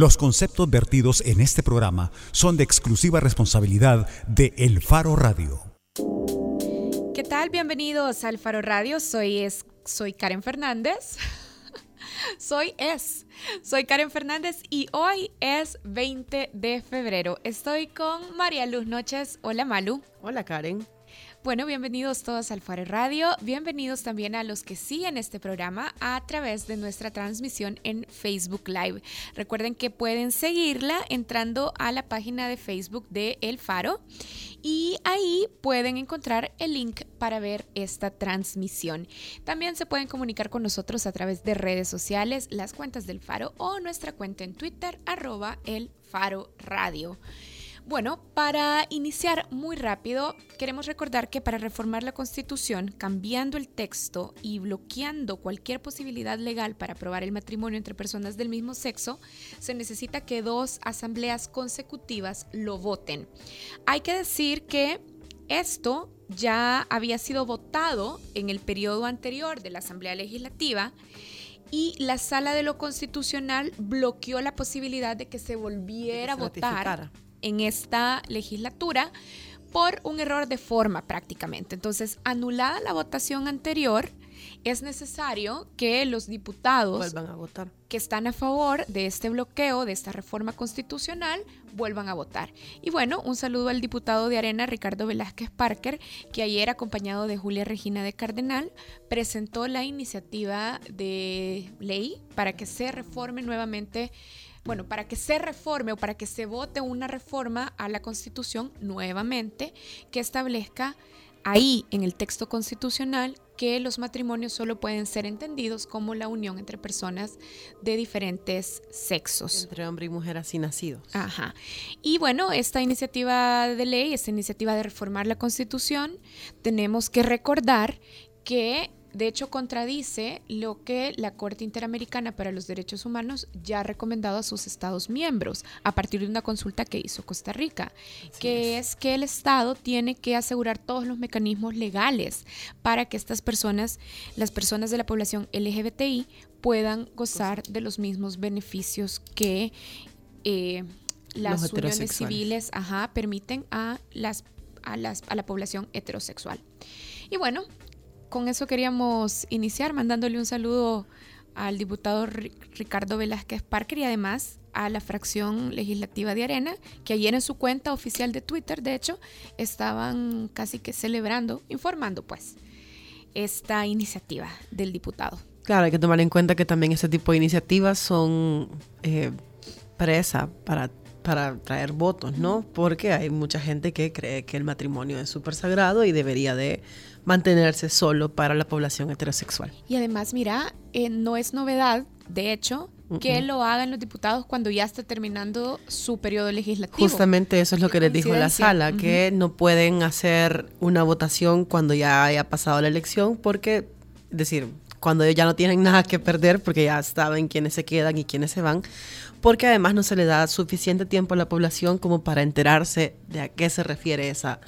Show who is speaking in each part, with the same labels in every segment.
Speaker 1: Los conceptos vertidos en este programa son de exclusiva responsabilidad de El Faro Radio.
Speaker 2: ¿Qué tal? Bienvenidos al Faro Radio. Soy, es, soy Karen Fernández. soy es. Soy Karen Fernández y hoy es 20 de febrero. Estoy con María Luz Noches. Hola Malu.
Speaker 3: Hola Karen.
Speaker 2: Bueno, bienvenidos todos al Faro Radio, bienvenidos también a los que siguen este programa a través de nuestra transmisión en Facebook Live. Recuerden que pueden seguirla entrando a la página de Facebook de El Faro y ahí pueden encontrar el link para ver esta transmisión. También se pueden comunicar con nosotros a través de redes sociales, las cuentas del Faro o nuestra cuenta en Twitter, arroba el Faro Radio. Bueno, para iniciar muy rápido, queremos recordar que para reformar la Constitución, cambiando el texto y bloqueando cualquier posibilidad legal para aprobar el matrimonio entre personas del mismo sexo, se necesita que dos asambleas consecutivas lo voten. Hay que decir que esto ya había sido votado en el periodo anterior de la Asamblea Legislativa y la Sala de lo Constitucional bloqueó la posibilidad de que se volviera a votar en esta legislatura por un error de forma prácticamente. Entonces, anulada la votación anterior, es necesario que los diputados
Speaker 3: vuelvan a votar.
Speaker 2: que están a favor de este bloqueo, de esta reforma constitucional, vuelvan a votar. Y bueno, un saludo al diputado de Arena, Ricardo Velázquez Parker, que ayer, acompañado de Julia Regina de Cardenal, presentó la iniciativa de ley para que se reforme nuevamente bueno, para que se reforme o para que se vote una reforma a la Constitución nuevamente que establezca ahí en el texto constitucional que los matrimonios solo pueden ser entendidos como la unión entre personas de diferentes sexos.
Speaker 3: Entre hombre y mujer así nacidos.
Speaker 2: Ajá. Y bueno, esta iniciativa de ley, esta iniciativa de reformar la Constitución, tenemos que recordar que de hecho, contradice lo que la Corte Interamericana para los Derechos Humanos ya ha recomendado a sus Estados miembros a partir de una consulta que hizo Costa Rica, que es. que el Estado tiene que asegurar todos los mecanismos legales para que estas personas, las personas de la población LGBTI, puedan gozar de los mismos beneficios que eh, las uniones civiles ajá, permiten a, las, a, las, a la población heterosexual. Y bueno, con eso queríamos iniciar, mandándole un saludo al diputado Ricardo Velázquez Parker y además a la fracción legislativa de Arena, que ayer en su cuenta oficial de Twitter, de hecho, estaban casi que celebrando, informando pues, esta iniciativa del diputado.
Speaker 3: Claro, hay que tomar en cuenta que también este tipo de iniciativas son eh, presa para para traer votos, ¿no? Porque hay mucha gente que cree que el matrimonio es súper sagrado y debería de mantenerse solo para la población heterosexual.
Speaker 2: Y además, mira, eh, no es novedad, de hecho, que lo hagan los diputados cuando ya está terminando su periodo legislativo.
Speaker 3: Justamente eso es lo que les dijo la sala, que no pueden hacer una votación cuando ya haya pasado la elección, porque, es decir, cuando ya no tienen nada que perder, porque ya saben quiénes se quedan y quiénes se van, porque además no se le da suficiente tiempo a la población como para enterarse de a qué se refiere esa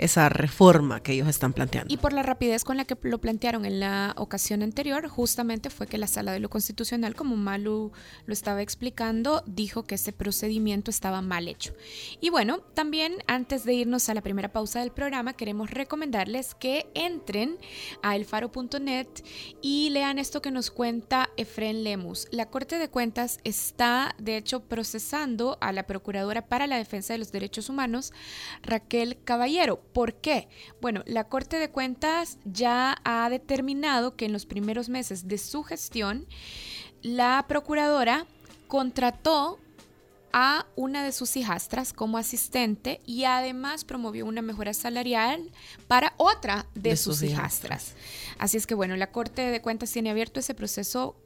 Speaker 3: esa reforma que ellos están planteando.
Speaker 2: Y por la rapidez con la que lo plantearon en la ocasión anterior, justamente fue que la Sala de lo Constitucional, como Malu lo estaba explicando, dijo que ese procedimiento estaba mal hecho. Y bueno, también antes de irnos a la primera pausa del programa, queremos recomendarles que entren a elfaro.net y lean esto que nos cuenta Efren Lemus. La Corte de Cuentas está, de hecho, procesando a la Procuradora para la Defensa de los Derechos Humanos, Raquel Caballero ¿Por qué? Bueno, la Corte de Cuentas ya ha determinado que en los primeros meses de su gestión, la procuradora contrató a una de sus hijastras como asistente y además promovió una mejora salarial para otra de, sus, hijastras. Así es que bueno, la Corte de Cuentas tiene abierto ese proceso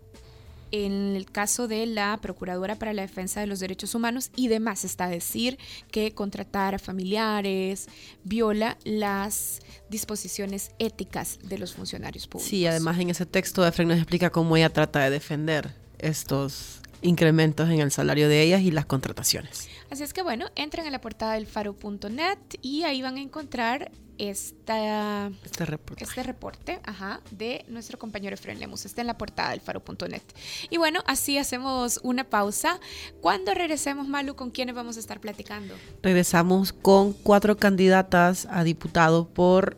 Speaker 2: en el caso de la Procuradora para la Defensa de los Derechos Humanos y demás está decir que contratar a familiares viola las disposiciones éticas de los funcionarios públicos.
Speaker 3: Sí, además en ese texto Efren nos explica cómo ella trata de defender estos incrementos en el salario de ellas y las contrataciones.
Speaker 2: Así es que bueno, entren a la portada del faro.net y ahí van a encontrar esta,
Speaker 3: este reporte,
Speaker 2: este reporte ajá, de nuestro compañero Efraín Lemus. Está en la portada del faro.net. Y bueno, así hacemos una pausa. Cuando regresemos, Malu, ¿con quiénes vamos a estar platicando?
Speaker 3: Regresamos con cuatro candidatas a diputado por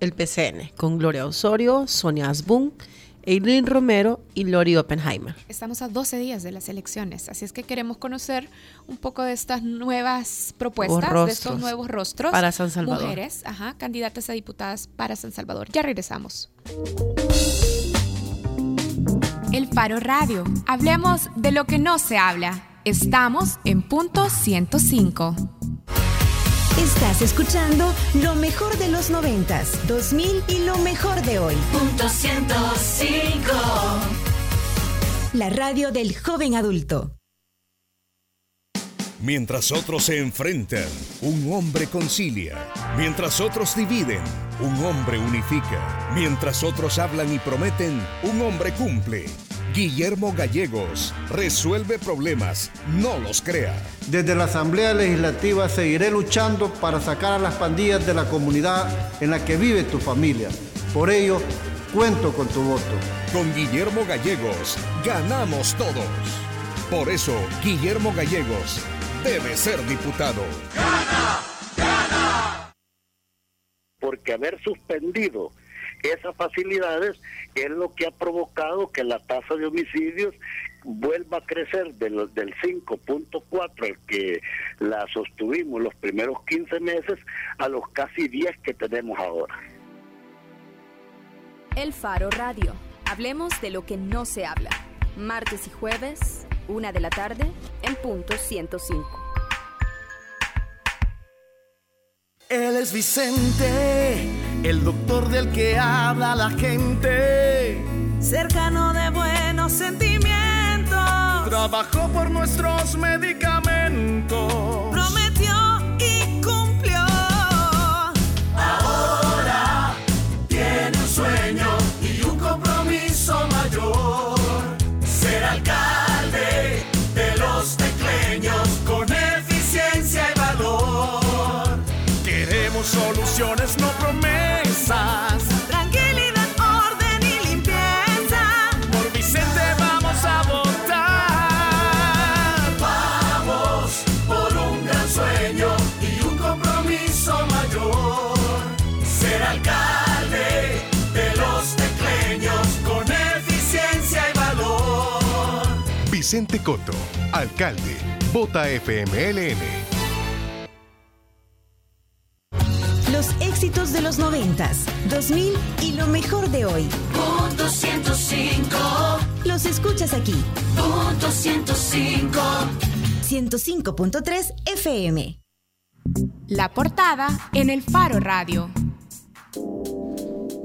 Speaker 3: el PCN, con Gloria Osorio, Sonia Asbun, Eileen Romero y Lori Oppenheimer.
Speaker 2: Estamos a 12 días de las elecciones, así es que queremos conocer un poco de estas nuevas propuestas, de estos nuevos rostros.
Speaker 3: Para San Salvador.
Speaker 2: Mujeres, ajá, candidatas a diputadas para San Salvador. Ya regresamos. El Faro Radio. Hablemos de lo que no se habla. Estamos en punto 105.
Speaker 4: Estás escuchando lo mejor de los noventas, 2000 y lo mejor de hoy.
Speaker 5: Punto 105.
Speaker 4: La radio del joven adulto.
Speaker 6: Mientras otros se enfrentan, un hombre concilia. Mientras otros dividen, un hombre unifica. Mientras otros hablan y prometen, un hombre cumple. Guillermo Gallegos resuelve problemas, no los crea.
Speaker 7: Desde la Asamblea Legislativa seguiré luchando para sacar a las pandillas de la comunidad en la que vive tu familia. Por ello, cuento con tu voto.
Speaker 6: Con Guillermo Gallegos, ganamos todos. Por eso, Guillermo Gallegos debe ser diputado.
Speaker 8: ¡Gana! ¡Gana! Porque haber suspendido esas facilidades es lo que ha provocado que la tasa de homicidios vuelva a crecer del, del 5.4 el que la sostuvimos los primeros 15 meses a los casi 10 que tenemos ahora.
Speaker 9: El Faro Radio. Hablemos de lo que no se habla. Martes y jueves, una de la tarde, en punto 105.
Speaker 10: Él es Vicente, el doctor del que habla la gente.
Speaker 11: Cercano de buenos sentimientos.
Speaker 10: Trabajó por nuestros medicamentos.
Speaker 11: Prometió Tranquilidad, orden y limpieza.
Speaker 10: Por Vicente vamos a votar. Vamos por un gran sueño y un compromiso mayor. Ser alcalde de los tecleños con eficiencia y valor.
Speaker 6: Vicente Coto, alcalde. Vota FMLN.
Speaker 4: Noventas, 2000 y lo mejor de hoy.
Speaker 5: Punto 105.
Speaker 4: Los escuchas aquí.
Speaker 5: Punto 105.
Speaker 4: 105.3 FM.
Speaker 2: La portada en el Faro Radio.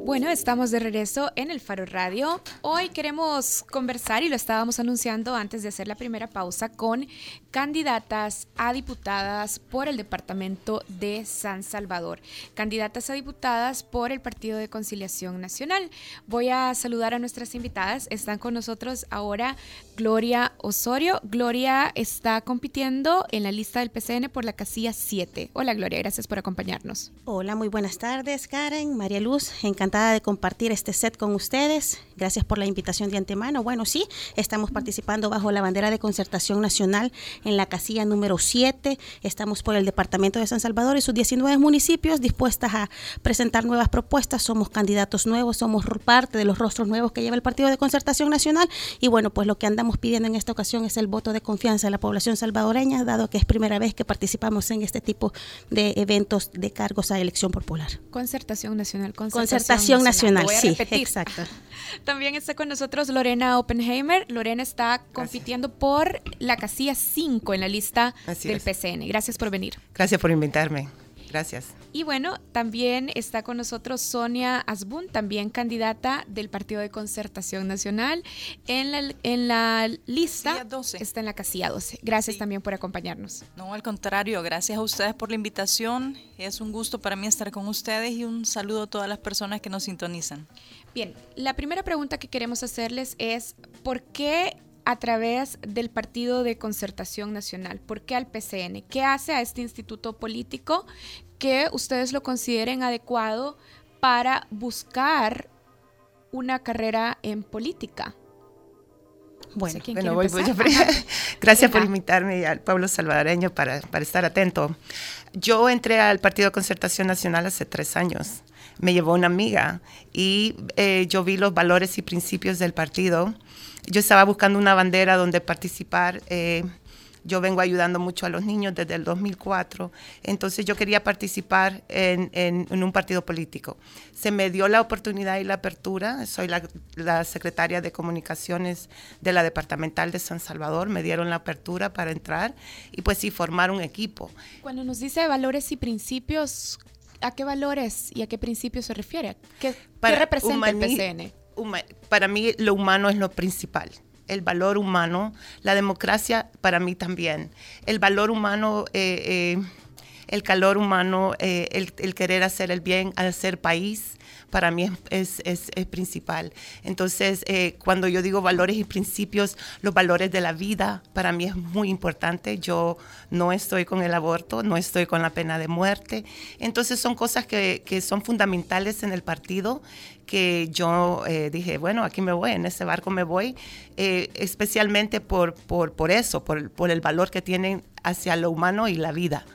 Speaker 2: Bueno, estamos de regreso en el Faro Radio. Hoy queremos conversar y lo estábamos anunciando antes de hacer la primera pausa con candidatas a diputadas por el Departamento de San Salvador. Candidatas a diputadas por el Partido de Conciliación Nacional. Voy a saludar a nuestras invitadas. Están con nosotros ahora Gloria Osorio. Gloria está compitiendo en la lista del PCN por la casilla 7. Hola Gloria, gracias por acompañarnos.
Speaker 12: Hola, muy buenas tardes Karen, María Luz. Encantada de compartir este set con ustedes. Gracias por la invitación de antemano. Bueno, sí, estamos participando bajo la bandera de concertación nacional en la casilla número 7. Estamos por el departamento de San Salvador y sus 19 municipios dispuestas a presentar nuevas propuestas. Somos candidatos nuevos, somos parte de los rostros nuevos que lleva el Partido de Concertación Nacional. Y bueno, pues lo que andamos pidiendo en esta ocasión es el voto de confianza de la población salvadoreña, dado que es primera vez que participamos en este tipo de eventos de cargos a elección popular.
Speaker 2: Concertación Nacional.
Speaker 12: Concertación Nacional, sí, exacto.
Speaker 2: También está con nosotros Lorena Oppenheimer. Lorena está compitiendo por la casilla 5 en la lista del PCN. Gracias por venir.
Speaker 3: Gracias por invitarme. Gracias.
Speaker 2: Y bueno, también está con nosotros Sonia Asbun, también candidata del Partido de Concertación Nacional. En la, en la lista 12. está en la casilla 12. Gracias también por acompañarnos.
Speaker 13: No, al contrario, gracias a ustedes por la invitación. Es un gusto para mí estar con ustedes y un saludo a todas las personas que nos sintonizan.
Speaker 2: Bien, la primera pregunta que queremos hacerles es, ¿por qué a través del Partido de Concertación Nacional. ¿Por qué al PCN? ¿Qué hace a este instituto político que ustedes lo consideren adecuado para buscar una carrera en política?
Speaker 14: Bueno, voy, gracias por invitarme al pueblo salvadoreño para, para, estar atento. Yo entré al Partido de Concertación Nacional hace tres años. Me llevó una amiga y eh, yo vi los valores y principios del partido. Yo estaba buscando una bandera donde participar. Eh, yo vengo ayudando mucho a los niños desde el 2004, entonces yo quería participar en, un partido político. Se me dio la oportunidad y la apertura, soy la, secretaria de comunicaciones de la departamental de San Salvador, me dieron la apertura para entrar y pues sí, formar un equipo.
Speaker 2: Cuando nos dice valores y principios, ¿a qué valores y a qué principios se refiere? ¿Qué, representa el PCN?
Speaker 14: Para mí lo humano es lo principal el valor humano, la democracia para mí también, el valor humano, eh, eh, el calor humano, eh, el, querer hacer el bien ser país, para mí es, es, principal. Entonces, cuando yo digo valores y principios, los valores de la vida, para mí es muy importante. Yo no estoy con el aborto, no estoy con la pena de muerte. Entonces, son cosas que, que son fundamentales en el partido que yo eh, dije, bueno, aquí me voy, en ese barco me voy, eh, especialmente por, por, por eso, por, por, el valor que tienen hacia lo humano y la vida.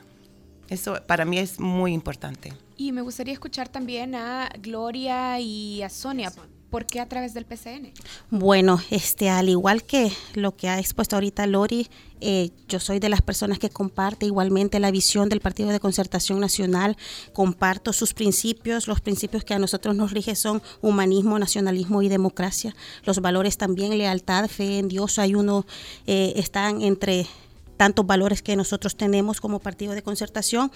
Speaker 14: Eso para mí es muy importante.
Speaker 2: Y me gustaría escuchar también a Gloria y a Sonia. ¿Por qué a través del PCN?
Speaker 12: Bueno, este, al igual que lo que ha expuesto ahorita Lori, eh, yo soy de las personas que comparte igualmente la visión del Partido de Concertación Nacional, comparto sus principios, los principios que a nosotros nos rige son humanismo, nacionalismo y democracia, los valores también, lealtad, fe en Dios, hay uno, eh, están entre tantos valores que nosotros tenemos como Partido de Concertación.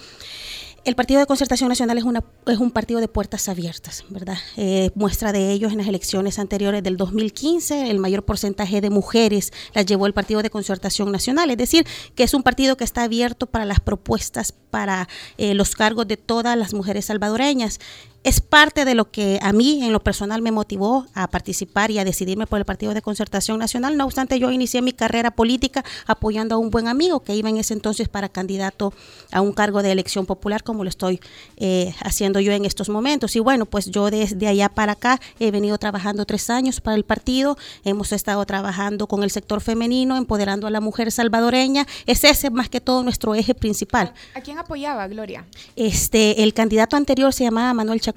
Speaker 12: El Partido de Concertación Nacional es, una, es un partido de puertas abiertas, ¿verdad? Eh, muestra de ellos en las elecciones anteriores del 2015, el mayor porcentaje de mujeres las llevó el Partido de Concertación Nacional, es decir, que es un partido que está abierto para las propuestas, para eh, los cargos de todas las mujeres salvadoreñas es parte de lo que a mí en lo personal me motivó a participar y a decidirme por el Partido de Concertación Nacional. No obstante, yo inicié mi carrera política apoyando a un buen amigo que iba en ese entonces para candidato a un cargo de elección popular, como lo estoy eh, haciendo yo en estos momentos. Y bueno, pues yo desde allá para acá he venido trabajando tres años para el partido. Hemos estado trabajando con el sector femenino, empoderando a la mujer salvadoreña. Es ese más que todo nuestro eje principal.
Speaker 2: ¿A quién apoyaba, Gloria?
Speaker 12: Este, el candidato anterior se llamaba Manuel Chacón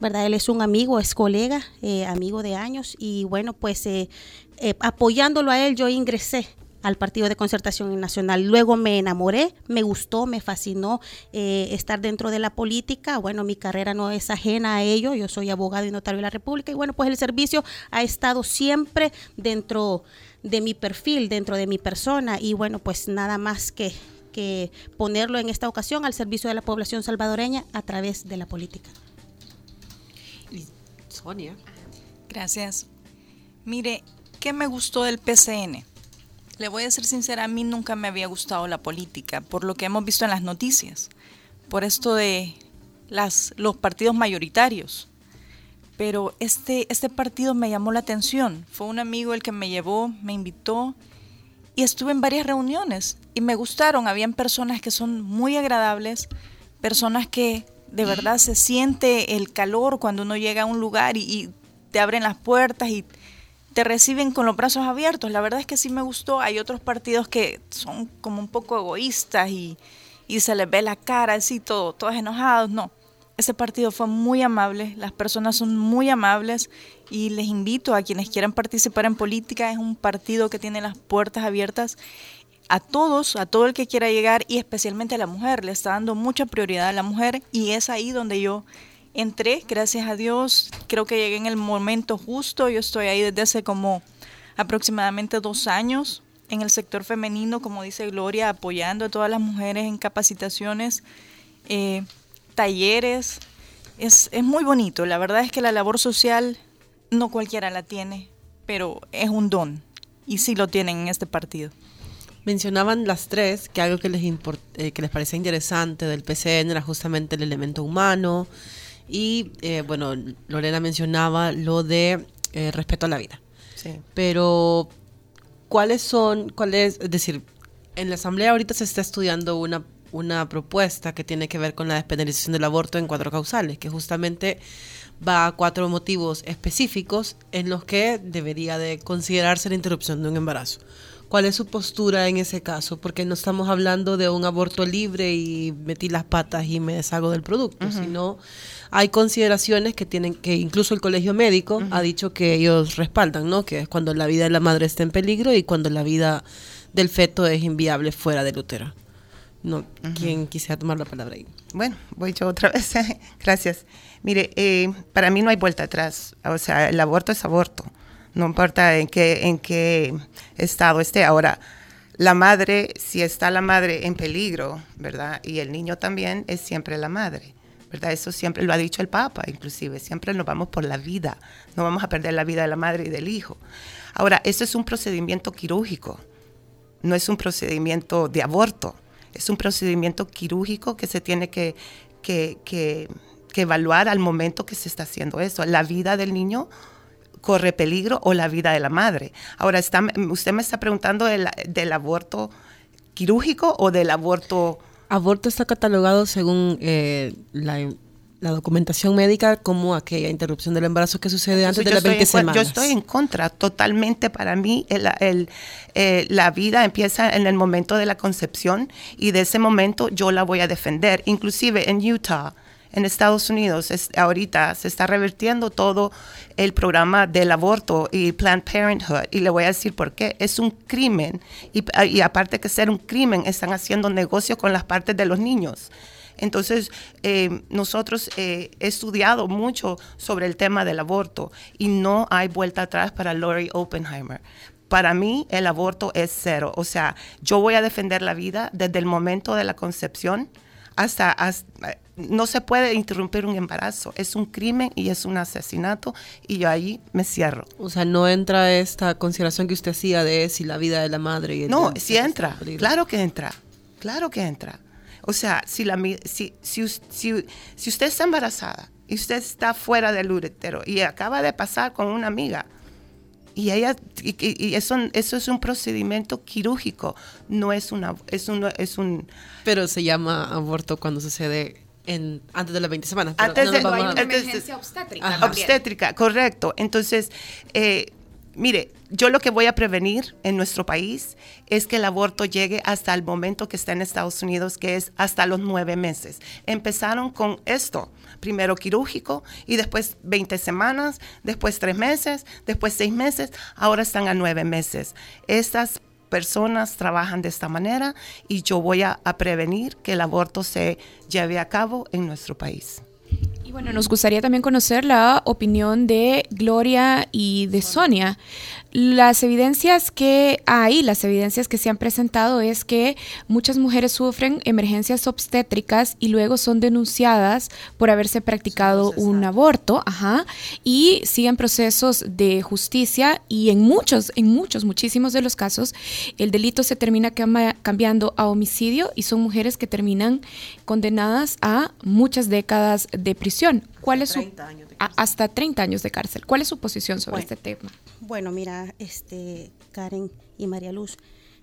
Speaker 12: ¿verdad? Él es un amigo, es colega, eh, amigo de años y bueno, pues eh, eh, apoyándolo a él yo ingresé al Partido de Concertación Nacional. Luego me enamoré, me gustó, me fascinó estar dentro de la política. Bueno, mi carrera no es ajena a ello, yo soy abogado y notario de la República y bueno, pues el servicio ha estado siempre dentro de mi perfil, dentro de mi persona y bueno, pues nada más que, que ponerlo en esta ocasión al servicio de la población salvadoreña a través de la política.
Speaker 13: Gracias. Mire, ¿qué me gustó del PCN? Le voy a ser sincera, a mí nunca me había gustado la política, por lo que hemos visto en las noticias, por esto de las, los partidos mayoritarios. Pero este, este partido me llamó la atención. Fue un amigo el que me llevó, me invitó y estuve en varias reuniones y me gustaron. Habían personas que son muy agradables, personas que de verdad se siente el calor cuando uno llega a un lugar y, te abren las puertas y te reciben con los brazos abiertos. La verdad es que sí me gustó. Hay otros partidos que son como un poco egoístas y, se les ve la cara así, todo, todos enojados. No, ese partido fue muy amable, las personas son muy amables y les invito a quienes quieran participar en política. Es un partido que tiene las puertas abiertas a todos, a todo el que quiera llegar y especialmente a la mujer. Le está dando mucha prioridad a la mujer y es ahí donde yo entré, gracias a Dios. Creo que llegué en el momento justo. Yo estoy ahí desde hace como aproximadamente dos años en el sector femenino, como dice Gloria, apoyando a todas las mujeres en capacitaciones, eh, talleres. Es, es muy bonito. La verdad es que la labor social no cualquiera la tiene, pero es un don y sí lo tienen en este partido.
Speaker 3: Mencionaban las tres que algo que les, eh, que les parecía interesante del PCN era justamente el elemento humano y, eh, bueno, Lorena mencionaba lo de eh, respeto a la vida. Sí. Pero, cuáles son, cuáles, es decir, en la Asamblea ahorita se está estudiando una, una propuesta que tiene que ver con la despenalización del aborto en cuatro causales, que justamente va a cuatro motivos específicos en los que debería de considerarse la interrupción de un embarazo. ¿Cuál es su postura en ese caso? Porque no estamos hablando de un aborto libre y metí las patas y me deshago del producto, sino hay consideraciones que tienen que incluso el colegio médico ha dicho que ellos respaldan, ¿no? Que es cuando la vida de la madre está en peligro y cuando la vida del feto es inviable fuera del útero. No, ¿quién quisiera tomar la palabra ahí?
Speaker 14: Bueno, voy yo otra vez. Gracias. Mire, eh, para mí no hay vuelta atrás. O sea, el aborto es aborto. No importa en qué, en qué estado esté. Ahora, la madre, si está la madre en peligro, ¿verdad? Y el niño también, es siempre la madre. ¿verdad? Eso siempre lo ha dicho el Papa, inclusive. Siempre nos vamos por la vida. No vamos a perder la vida de la madre y del hijo. Ahora, eso es un procedimiento quirúrgico. No es un procedimiento de aborto. Es un procedimiento quirúrgico que se tiene que, que, que, que evaluar al momento que se está haciendo eso. La vida del niño corre peligro o la vida de la madre. Ahora, está, usted me está preguntando del, del aborto quirúrgico o del aborto...
Speaker 3: Aborto está catalogado según eh, la, la, documentación médica como aquella interrupción del embarazo que sucede antes de las 20 semanas.
Speaker 14: Yo estoy en contra, totalmente para mí el, el, eh, la vida empieza en el momento de la concepción y de ese momento yo la voy a defender. Inclusive en Utah, en Estados Unidos ahorita se está revirtiendo todo el programa del aborto y Planned Parenthood. Y le voy a decir por qué. Es un crimen. Y, y aparte que ser un crimen, están haciendo negocio con las partes de los niños. Entonces, eh, nosotros eh, he estudiado mucho sobre el tema del aborto y no hay vuelta atrás para Lori Oppenheimer. Para mí, el aborto es cero. O sea, yo voy a defender la vida desde el momento de la concepción hasta, hasta no se puede interrumpir un embarazo. Es un crimen y es un asesinato y yo ahí me cierro.
Speaker 3: O sea, no entra esta consideración que usted hacía de si la vida de la madre y el
Speaker 14: No, sí entra. Claro que entra. Claro que entra. O sea, si, la, si, si, si, si usted está embarazada y usted está fuera del útero y acaba de pasar con una amiga, y ella y, y, eso eso es un procedimiento quirúrgico no es una es un es un
Speaker 3: pero se llama aborto cuando sucede en, antes de las 20 semanas.
Speaker 14: Antes
Speaker 3: no
Speaker 14: de
Speaker 2: hay una emergencia obstétrica.
Speaker 14: Ajá. Obstétrica, correcto. Entonces, eh, mire, yo lo que voy a prevenir en nuestro país es que el aborto llegue hasta el momento que está en Estados Unidos, que es hasta los nueve meses. Empezaron con esto, primero quirúrgico y después 20 semanas, después tres meses, después seis meses, ahora están a nueve meses. Estas personas trabajan de esta manera y yo voy a, a, prevenir que el aborto se lleve a cabo en nuestro país.
Speaker 2: Y bueno, nos gustaría también conocer la opinión de Gloria y de Sonia. Las evidencias que hay, las evidencias que se han presentado es que muchas mujeres sufren emergencias obstétricas y luego son denunciadas por haberse practicado un aborto, ajá, y siguen procesos de justicia y en muchos, en muchos, muchísimos de los casos, el delito se termina cambiando a homicidio y son mujeres que terminan condenadas a muchas décadas de prisión. ¿Cuál es su, a, hasta 30 años de cárcel? ¿Cuál es su posición sobre
Speaker 12: bueno,
Speaker 2: este tema?
Speaker 12: Bueno, mira, este, Karen y María Luz,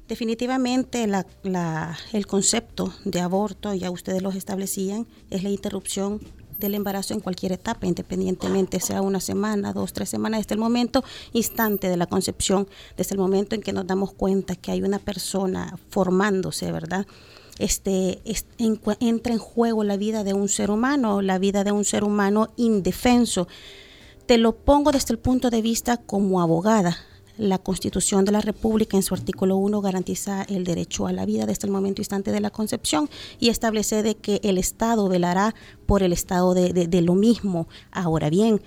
Speaker 12: definitivamente la, la, el concepto de aborto, ya ustedes los establecían, es la interrupción del embarazo en cualquier etapa, independientemente sea una semana, dos, tres semanas, desde el momento instante de la concepción, desde el momento en que nos damos cuenta que hay una persona formándose, ¿verdad? Este, en, entra en juego la vida de un ser humano, la vida de un ser humano indefenso. Te lo pongo desde el punto de vista como abogada. La Constitución de la República en su artículo 1 garantiza el derecho a la vida desde el momento instante de la concepción y establece de que el Estado velará por el estado de, lo mismo. Ahora bien,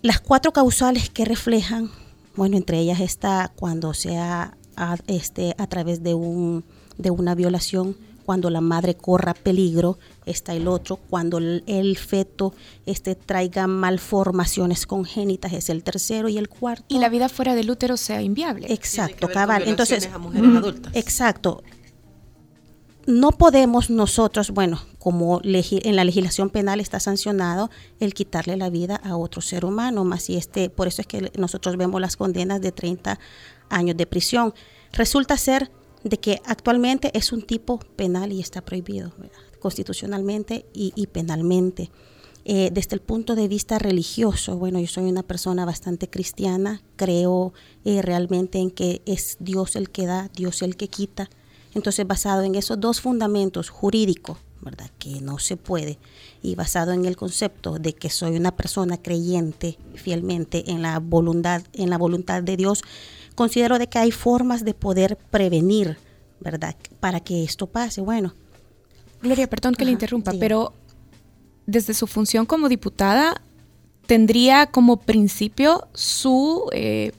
Speaker 12: las cuatro causales que reflejan, bueno, entre ellas está cuando sea este, a través de un de una violación, cuando la madre corra peligro, está el otro, cuando el, el, feto este, traiga malformaciones congénitas, es el tercero y el cuarto.
Speaker 2: Y la vida fuera del útero sea inviable.
Speaker 12: Exacto, cabal. Entonces, mm,
Speaker 3: adultas.
Speaker 12: exacto. no podemos nosotros, bueno, como en la legislación penal está sancionado el quitarle la vida a otro ser humano, más y este, por eso es que nosotros vemos las condenas de 30 años de prisión. Resulta ser de que actualmente es un tipo penal y está prohibido constitucionalmente y, penalmente. Eh, desde el punto de vista religioso, bueno, yo soy una persona bastante cristiana, creo eh, realmente en que es Dios el que da, Dios el que quita. Entonces, basado en esos dos fundamentos jurídicos, ¿verdad? Que no se puede, y basado en el concepto de que soy una persona creyente fielmente en la voluntad, en la voluntad de Dios, considero de que hay formas de poder prevenir, ¿verdad? Para que esto pase. Bueno.
Speaker 2: Gloria, perdón que le interrumpa, pero desde su función como diputada, tendría como principio su eh,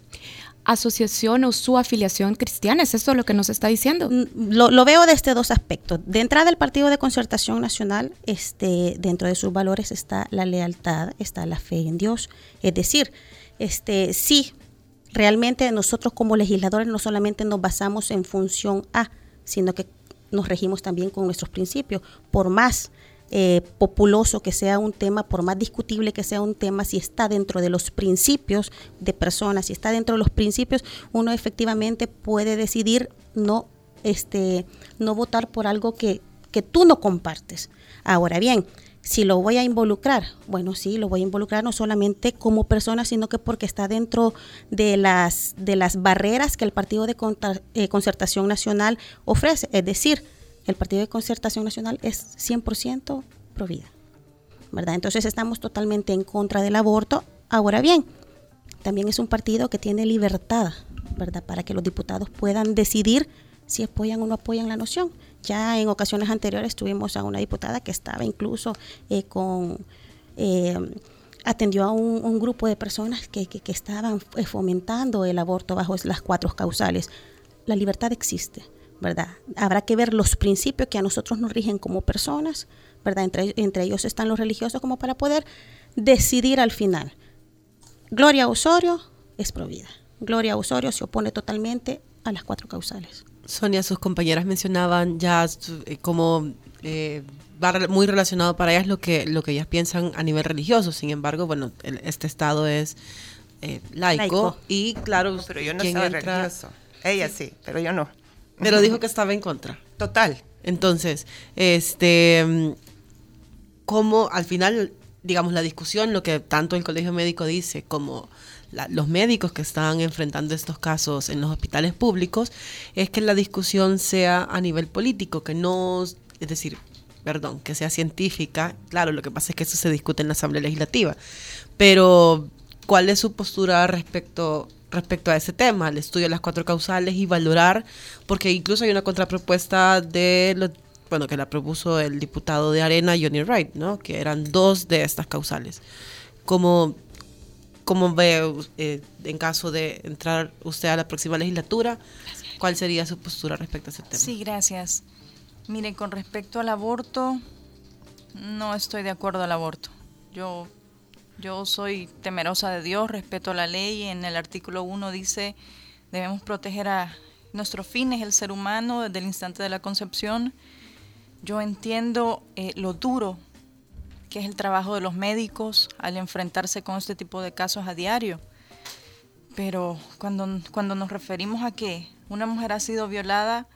Speaker 2: asociación o su afiliación cristiana. ¿Es esto lo que nos está diciendo?
Speaker 12: Mm, lo, veo desde dos aspectos. De entrada, el Partido de Concertación Nacional, este, dentro de sus valores está la lealtad, está la fe en Dios. Es decir, este, sí, realmente nosotros como legisladores no solamente nos basamos en función A, sino que nos regimos también con nuestros principios. Por más eh, populoso que sea un tema, por más discutible que sea un tema, si está dentro de los principios de personas, si está dentro de los principios, uno efectivamente puede decidir no, este, no votar por algo que, que tú no compartes. Ahora bien, si lo voy a involucrar, bueno, sí, lo voy a involucrar no solamente como persona, sino que porque está dentro de las, de las barreras que el Partido de eh, Concertación Nacional ofrece. Es decir, el Partido de Concertación Nacional es 100% pro vida, ¿verdad? Entonces estamos totalmente en contra del aborto. Ahora bien, también es un partido que tiene libertad, ¿verdad? Para que los diputados puedan decidir si apoyan o no apoyan la noción. Ya en ocasiones anteriores tuvimos a una diputada que estaba incluso eh, con... Eh, atendió a un, grupo de personas que, que estaban fomentando el aborto bajo las cuatro causales. La libertad existe ¿verdad? Habrá que ver los principios que a nosotros nos rigen como personas, ¿verdad? Entre, entre ellos están los religiosos como para poder decidir al final. Gloria Osorio es provida. Gloria Osorio se opone totalmente a las cuatro causales.
Speaker 3: Sonia, sus compañeras mencionaban ya eh, como eh, va muy relacionado para ellas lo que, lo que ellas piensan a nivel religioso. Sin embargo, bueno, este estado es eh, laico, y claro,
Speaker 14: pero yo no soy religioso. Ella sí, pero yo no.
Speaker 3: Pero dijo que estaba en contra.
Speaker 14: Total.
Speaker 3: Entonces, este, como al final, digamos, la discusión, lo que tanto el Colegio Médico dice como los médicos que están enfrentando estos casos en los hospitales públicos, es que la discusión sea a nivel político, que no, es decir, perdón, que sea científica. Claro, lo que pasa es que eso se discute en la Asamblea Legislativa. Pero, ¿cuál es su postura respecto respecto a ese tema, el estudio de las cuatro causales y valorar, porque incluso hay una contrapropuesta de, bueno, que la propuso el diputado de Arena, Johnny Wright, ¿no? Que eran dos de estas causales. ¿Cómo, cómo ve eh, en caso de entrar usted a la próxima legislatura? ¿Cuál sería su postura respecto a ese tema?
Speaker 13: Sí, gracias. Mire, con respecto al aborto, no estoy de acuerdo al aborto. Yo yo soy temerosa de Dios, respeto la ley. En el artículo 1 dice, debemos proteger a nuestro fin es el ser humano desde el instante de la concepción. Yo entiendo eh, lo duro que es el trabajo de los médicos al enfrentarse con este tipo de casos a diario. Pero cuando, cuando nos referimos a que una mujer ha sido violada,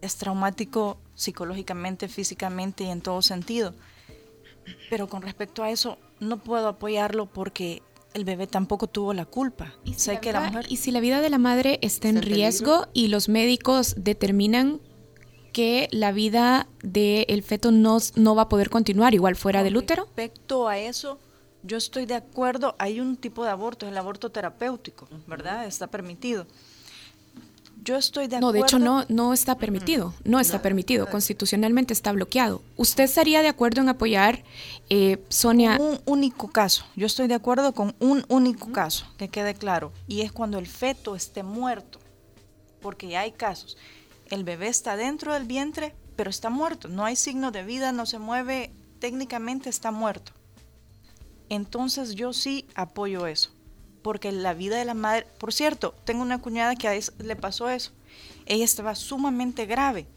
Speaker 13: es traumático psicológicamente, físicamente y en todo sentido. Pero con respecto a eso, no puedo apoyarlo porque el bebé tampoco tuvo la culpa.
Speaker 2: ¿Y si, que la mujer... y si la vida de la madre está en riesgo y los médicos determinan que la vida del feto no, no va a poder continuar igual fuera del útero?
Speaker 13: Respecto a eso, yo estoy de acuerdo, hay un tipo de aborto, el aborto terapéutico, ¿verdad? Está permitido. Yo estoy de acuerdo.
Speaker 2: No, de hecho no, no está permitido, no está permitido, constitucionalmente está bloqueado. ¿Usted estaría de acuerdo en apoyar, eh, Sonia?
Speaker 13: Un único caso, yo estoy de acuerdo con un único caso, que quede claro, y es cuando el feto esté muerto, porque ya hay casos. El bebé está dentro del vientre, pero está muerto, no hay signo de vida, no se mueve, técnicamente está muerto. Entonces yo sí apoyo eso porque la vida de la madre, por cierto, tengo una cuñada que a le pasó eso. Ella estaba sumamente grave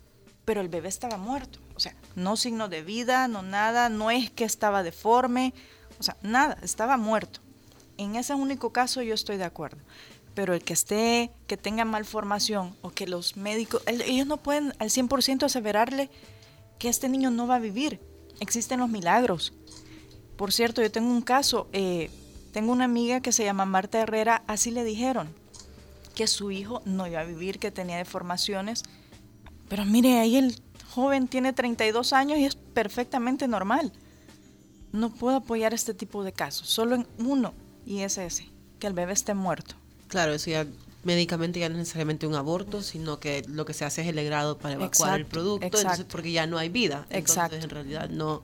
Speaker 13: pero el bebé estaba muerto. O sea, no signo de vida, no nada, no es que estaba deforme, o sea, nada, estaba muerto. En ese único caso yo estoy de acuerdo. Pero el que esté, que tenga malformación o que los médicos, ellos no pueden al 100% aseverarle que este niño no va a vivir. Existen los milagros. Por cierto, yo tengo un caso, eh, tengo una amiga que se llama Marta Herrera, así le dijeron que su hijo no iba a vivir, que tenía deformaciones. Pero mire, ahí el joven tiene 32 años y es perfectamente normal. No puedo apoyar este tipo de casos, solo en uno, y es ese, que el bebé esté muerto.
Speaker 3: Claro, eso ya médicamente ya no es necesariamente un aborto, sino que lo que se hace es el legrado para evacuar el producto, porque ya no hay vida. Exacto. Entonces, en realidad no.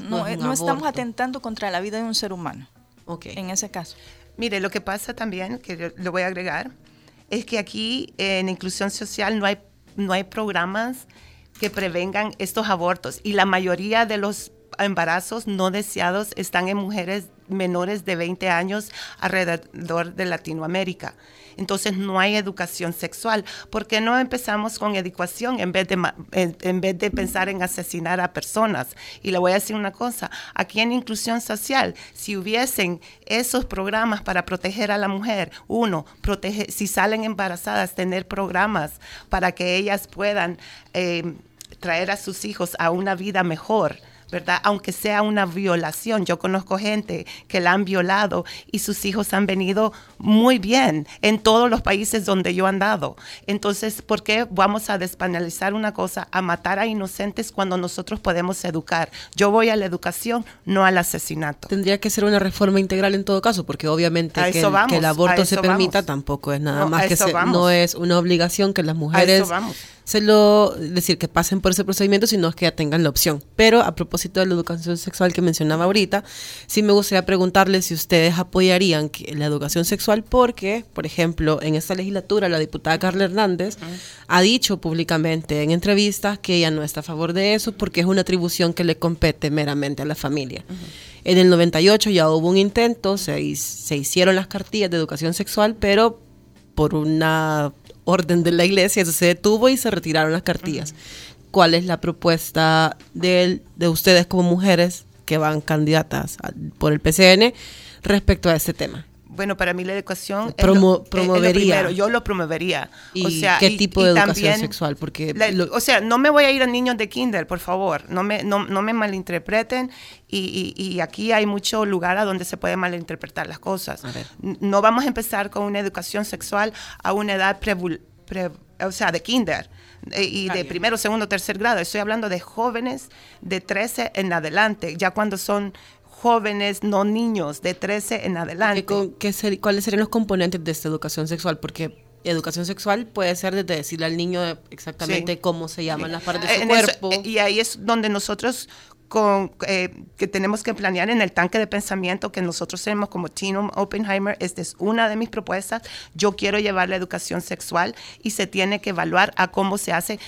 Speaker 13: No, no, no estamos atentando contra la vida de un ser humano. Ok. En ese caso.
Speaker 14: Mire, lo que pasa también, que lo voy a agregar, es que aquí en inclusión social no hay, no hay programas que prevengan estos abortos y la mayoría de los embarazos no deseados están en mujeres menores de 20 años alrededor de Latinoamérica. Entonces no hay educación sexual. ¿Por qué no empezamos con educación en vez, de, en, vez de pensar en asesinar a personas? Y le voy a decir una cosa, aquí en inclusión social, si hubiesen esos programas para proteger a la mujer, uno, proteger, si salen embarazadas, tener programas para que ellas puedan eh, traer a sus hijos a una vida mejor ¿verdad? Aunque sea una violación. Yo conozco gente que la han violado y sus hijos han venido muy bien en todos los países donde yo he andado. Entonces, ¿por qué vamos a despenalizar una cosa, a matar a inocentes cuando nosotros podemos educar? Yo voy a la educación, no al asesinato.
Speaker 3: Tendría que ser una reforma integral en todo caso, porque obviamente que el, aborto se permita tampoco es nada más que no es una obligación que las mujeres se lo decir que pasen por ese procedimiento, sino que ya tengan la opción. Pero a propósito de la educación sexual que mencionaba ahorita, sí me gustaría preguntarles si ustedes apoyarían la educación sexual, porque, por ejemplo, en esta legislatura la diputada Carla Hernández ha dicho públicamente en entrevistas que ella no está a favor de eso porque es una atribución que le compete meramente a la familia. En el 98 ya hubo un intento, se, se hicieron las cartillas de educación sexual, pero por una orden de la iglesia, eso se detuvo y se retiraron las cartillas. ¿Cuál es la propuesta de, de ustedes como mujeres que van candidatas por el PCN respecto a este tema?
Speaker 14: Bueno, para mí la educación
Speaker 3: promovería.
Speaker 14: yo lo promovería.
Speaker 3: o sea, ¿Qué tipo de educación sexual? Porque
Speaker 14: o sea, no me voy a ir a niños de kinder, por favor. No me, no, no me malinterpreten. Y, y, aquí hay mucho lugar a donde se puede malinterpretar las cosas. No vamos a empezar con una educación sexual a una edad pre, o sea, de kinder eh, y de primero, segundo, tercer grado. Estoy hablando de jóvenes de 13 en adelante, ya cuando son jóvenes, no niños, de 13 en adelante.
Speaker 3: ¿Qué, ¿Cuáles serían los componentes de esta educación sexual? Porque educación sexual puede ser desde decirle al niño exactamente cómo se llaman las partes de su cuerpo.
Speaker 14: Eh, y ahí es donde nosotros con, eh, que tenemos que planear en el tanque de pensamiento que nosotros tenemos como Tino Oppenheimer. Esta es una de mis propuestas. Yo quiero llevar la educación sexual y se tiene que evaluar a cómo se hace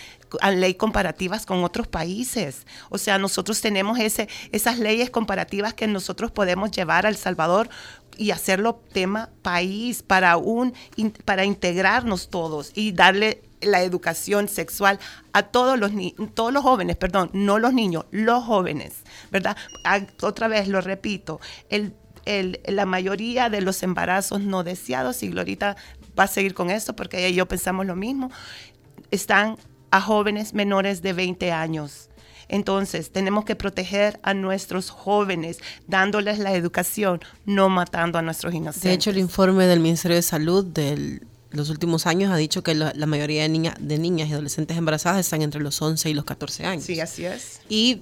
Speaker 14: ley comparativas con otros países. O sea, nosotros tenemos ese, esas leyes comparativas que nosotros podemos llevar a El Salvador y hacerlo tema país para un para integrarnos todos y darle la educación sexual a todos los, todos los jóvenes, perdón, no los niños, los jóvenes, ¿verdad? otra vez lo repito, el, la mayoría de los embarazos no deseados, y Glorita va a seguir con esto porque ella y yo pensamos lo mismo, están a jóvenes menores de 20 años. Entonces, tenemos que proteger a nuestros jóvenes, dándoles la educación, no matando a nuestros inocentes.
Speaker 3: De hecho, el informe del Ministerio de Salud del los últimos años ha dicho que la, mayoría de, niñas de niñas y adolescentes embarazadas están entre los 11 y los 14 años.
Speaker 14: Sí, así es.
Speaker 3: Y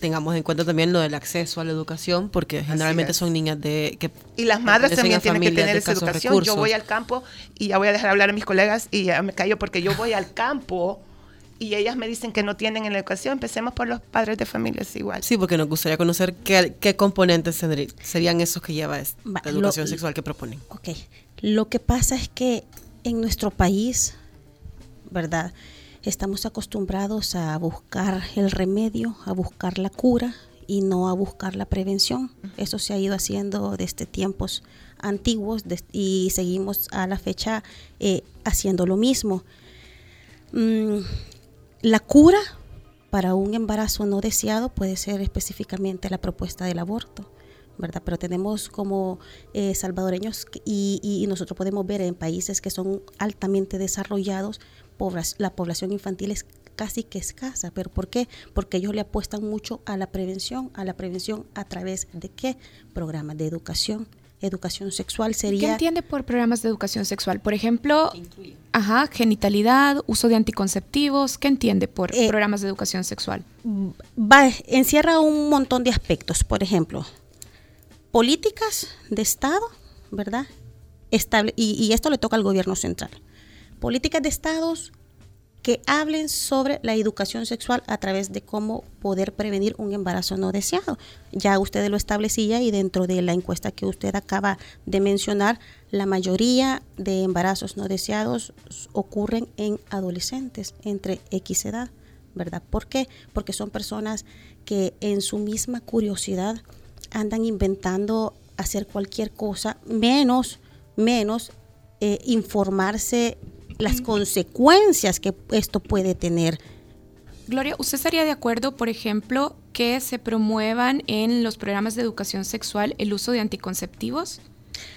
Speaker 3: tengamos en cuenta también lo del acceso a la educación, porque generalmente son niñas de que
Speaker 14: y las madres también tienen que tener esa educación. Yo voy al campo y ya voy a dejar hablar a mis colegas y ya me callo porque yo voy al campo y ellas me dicen que no tienen en la educación. Empecemos por los padres de familias igual.
Speaker 3: Sí, porque nos gustaría conocer qué, qué componentes serían esos que lleva la educación sexual que proponen.
Speaker 12: Ok, lo que pasa es que en nuestro país, ¿verdad? Estamos acostumbrados a buscar el remedio, a buscar la cura y no a buscar la prevención. Eso se ha ido haciendo desde tiempos antiguos y seguimos a la fecha eh, haciendo lo mismo. Mm, la cura para un embarazo no deseado puede ser específicamente la propuesta del aborto. ¿verdad? Pero tenemos como eh, salvadoreños y, y, nosotros podemos ver en países que son altamente desarrollados, la población infantil es casi que escasa. ¿Pero por qué? Porque ellos le apuestan mucho a la prevención, a la prevención a través de qué? Programas de educación. Educación sexual sería...
Speaker 2: ¿Qué entiende por programas de educación sexual? Por ejemplo, ajá, genitalidad, uso de anticonceptivos. ¿Qué entiende por eh, programas de educación sexual?
Speaker 12: Va, encierra un montón de aspectos. Por ejemplo, políticas de Estado, ¿verdad? Estable, y, y esto le toca al gobierno central. Políticas de Estados que hablen sobre la educación sexual a través de cómo poder prevenir un embarazo no deseado. Ya usted lo establecía y dentro de la encuesta que usted acaba de mencionar, la mayoría de embarazos no deseados ocurren en adolescentes entre X edad, ¿verdad? ¿Por qué? Porque son personas que en su misma curiosidad andan inventando hacer cualquier cosa menos menos eh, informarse las consecuencias que esto puede tener.
Speaker 2: Gloria, ¿usted estaría de acuerdo, por ejemplo, que se promuevan en los programas de educación sexual el uso de anticonceptivos?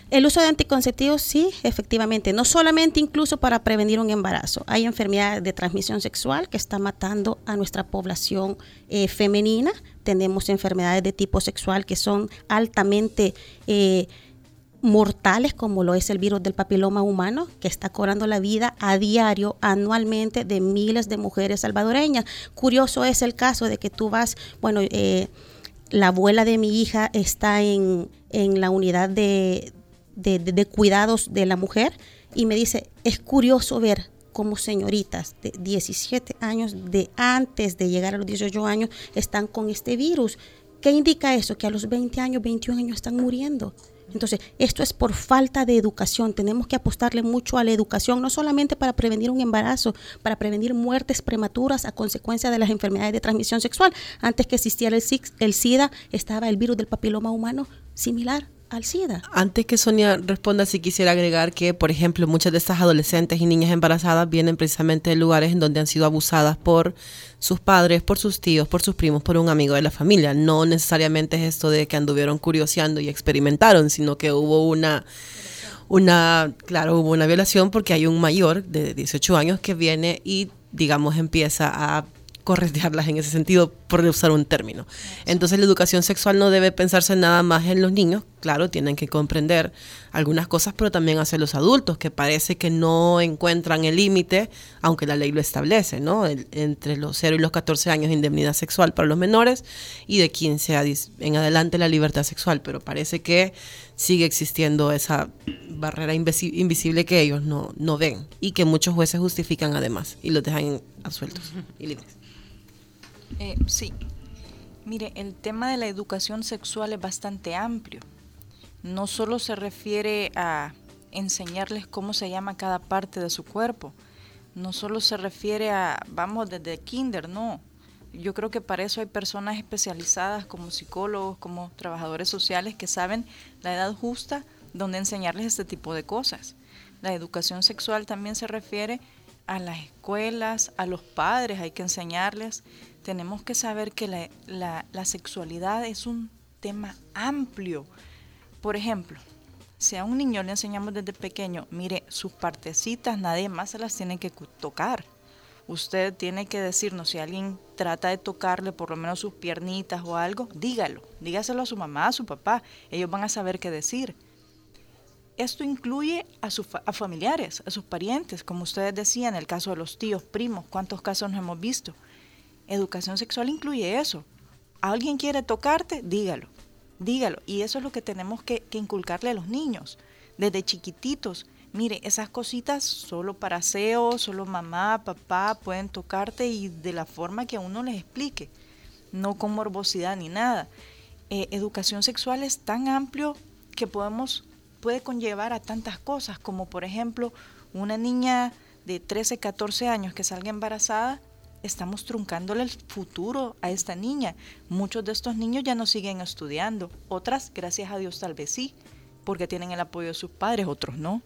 Speaker 12: El uso de anticonceptivos, sí, efectivamente, no solamente incluso para prevenir un embarazo. Hay enfermedades de transmisión sexual que están matando a nuestra población eh, femenina. Tenemos enfermedades de tipo sexual que son altamente eh, mortales como lo es el virus del papiloma humano, que está cobrando la vida a diario, anualmente, de miles de mujeres salvadoreñas. Curioso es el caso de que tú vas, bueno, eh, la abuela de mi hija está en, en la unidad de, de, cuidados de la mujer y me dice, es curioso ver cómo señoritas de 17 años, de antes de llegar a los 18 años, están con este virus. ¿Qué indica eso? Que a los 20 años, 21 años están muriendo. Entonces, esto es por falta de educación. Tenemos que apostarle mucho a la educación, no solamente para prevenir un embarazo, para prevenir muertes prematuras a consecuencia de las enfermedades de transmisión sexual. Antes que existiera el, SIDA, estaba el virus del papiloma humano similar al SIDA.
Speaker 3: Antes que Sonia responda, sí quisiera agregar que, por ejemplo, muchas de estas adolescentes y niñas embarazadas vienen precisamente de lugares en donde han sido abusadas por sus padres, por sus tíos, por sus primos, por un amigo de la familia. No necesariamente es esto de que anduvieron curioseando y experimentaron, sino que hubo una una, claro, hubo una violación porque hay un mayor de 18 años que viene y, digamos, empieza a corretearlas en ese sentido, por usar un término. Entonces la educación sexual no debe pensarse nada más en los niños, claro, tienen que comprender algunas cosas, pero también hacia los adultos, que parece que no encuentran el límite, aunque la ley lo establece, ¿no? entre los 0 y los 14 años indemnidad sexual para los menores y de 15 a en adelante la libertad sexual, pero parece que sigue existiendo esa barrera invisible que ellos no, no ven y que muchos jueces justifican además y los dejan absueltos y libres.
Speaker 13: Eh, sí. Mire, el tema de la educación sexual es bastante amplio. No solo se refiere a enseñarles cómo se llama cada parte de su cuerpo. No solo se refiere a, vamos, desde kinder, no. Yo creo que para eso hay personas especializadas como psicólogos, como trabajadores sociales que saben la edad justa donde enseñarles este tipo de cosas. La educación sexual también se refiere a las escuelas, a los padres, hay que enseñarles tenemos que saber que la, sexualidad es un tema amplio. Por ejemplo, si a un niño le enseñamos desde pequeño, mire, sus partecitas nadie más se las tiene que tocar. Usted tiene que decirnos, si alguien trata de tocarle por lo menos sus piernitas o algo, dígalo, dígaselo a su mamá, a su papá, ellos van a saber qué decir. Esto incluye a, sus a familiares, a sus parientes, como ustedes decían, en el caso de los tíos, primos, ¿cuántos casos nos hemos visto? Educación sexual incluye eso. ¿Alguien quiere tocarte? Dígalo, dígalo. Y eso es lo que tenemos que, inculcarle a los niños, desde chiquititos. Mire, esas cositas solo para aseo, solo mamá, papá pueden tocarte y de la forma que a uno les explique, no con morbosidad ni nada. Eh, educación sexual es tan amplio que podemos, puede conllevar a tantas cosas, como por ejemplo una niña de 13, 14 años que salga embarazada, estamos truncándole el futuro a esta niña. Muchos de estos niños ya no siguen estudiando, otras, gracias a Dios, tal vez sí, porque tienen el apoyo de sus padres, otros no.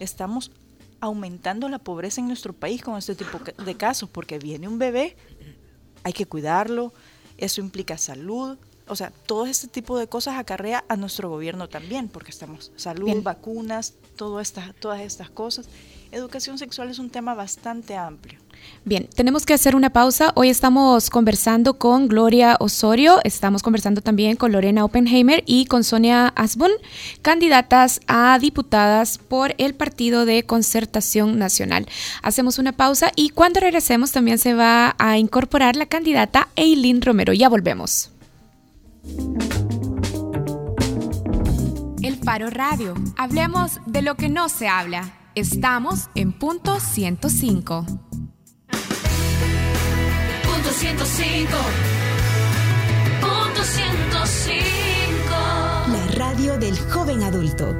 Speaker 13: Estamos aumentando la pobreza en nuestro país con este tipo de casos, porque viene un bebé, hay que cuidarlo, eso implica salud, o sea, todo este tipo de cosas acarrea a nuestro gobierno también, porque estamos salud, vacunas, todo esta, todas estas cosas. Educación sexual es un tema bastante amplio.
Speaker 2: Bien, tenemos que hacer una pausa. Hoy estamos conversando con Gloria Osorio, estamos conversando también con Lorena Oppenheimer y con Sonia Asbun, candidatas a diputadas por el Partido de Concertación Nacional. Hacemos una pausa y cuando regresemos también se va a incorporar la candidata Eileen Romero. Ya volvemos. El Faro Radio. Hablemos de lo que no se habla. Estamos en punto 105.
Speaker 5: Punto 105. Punto 105.
Speaker 4: La radio del joven adulto.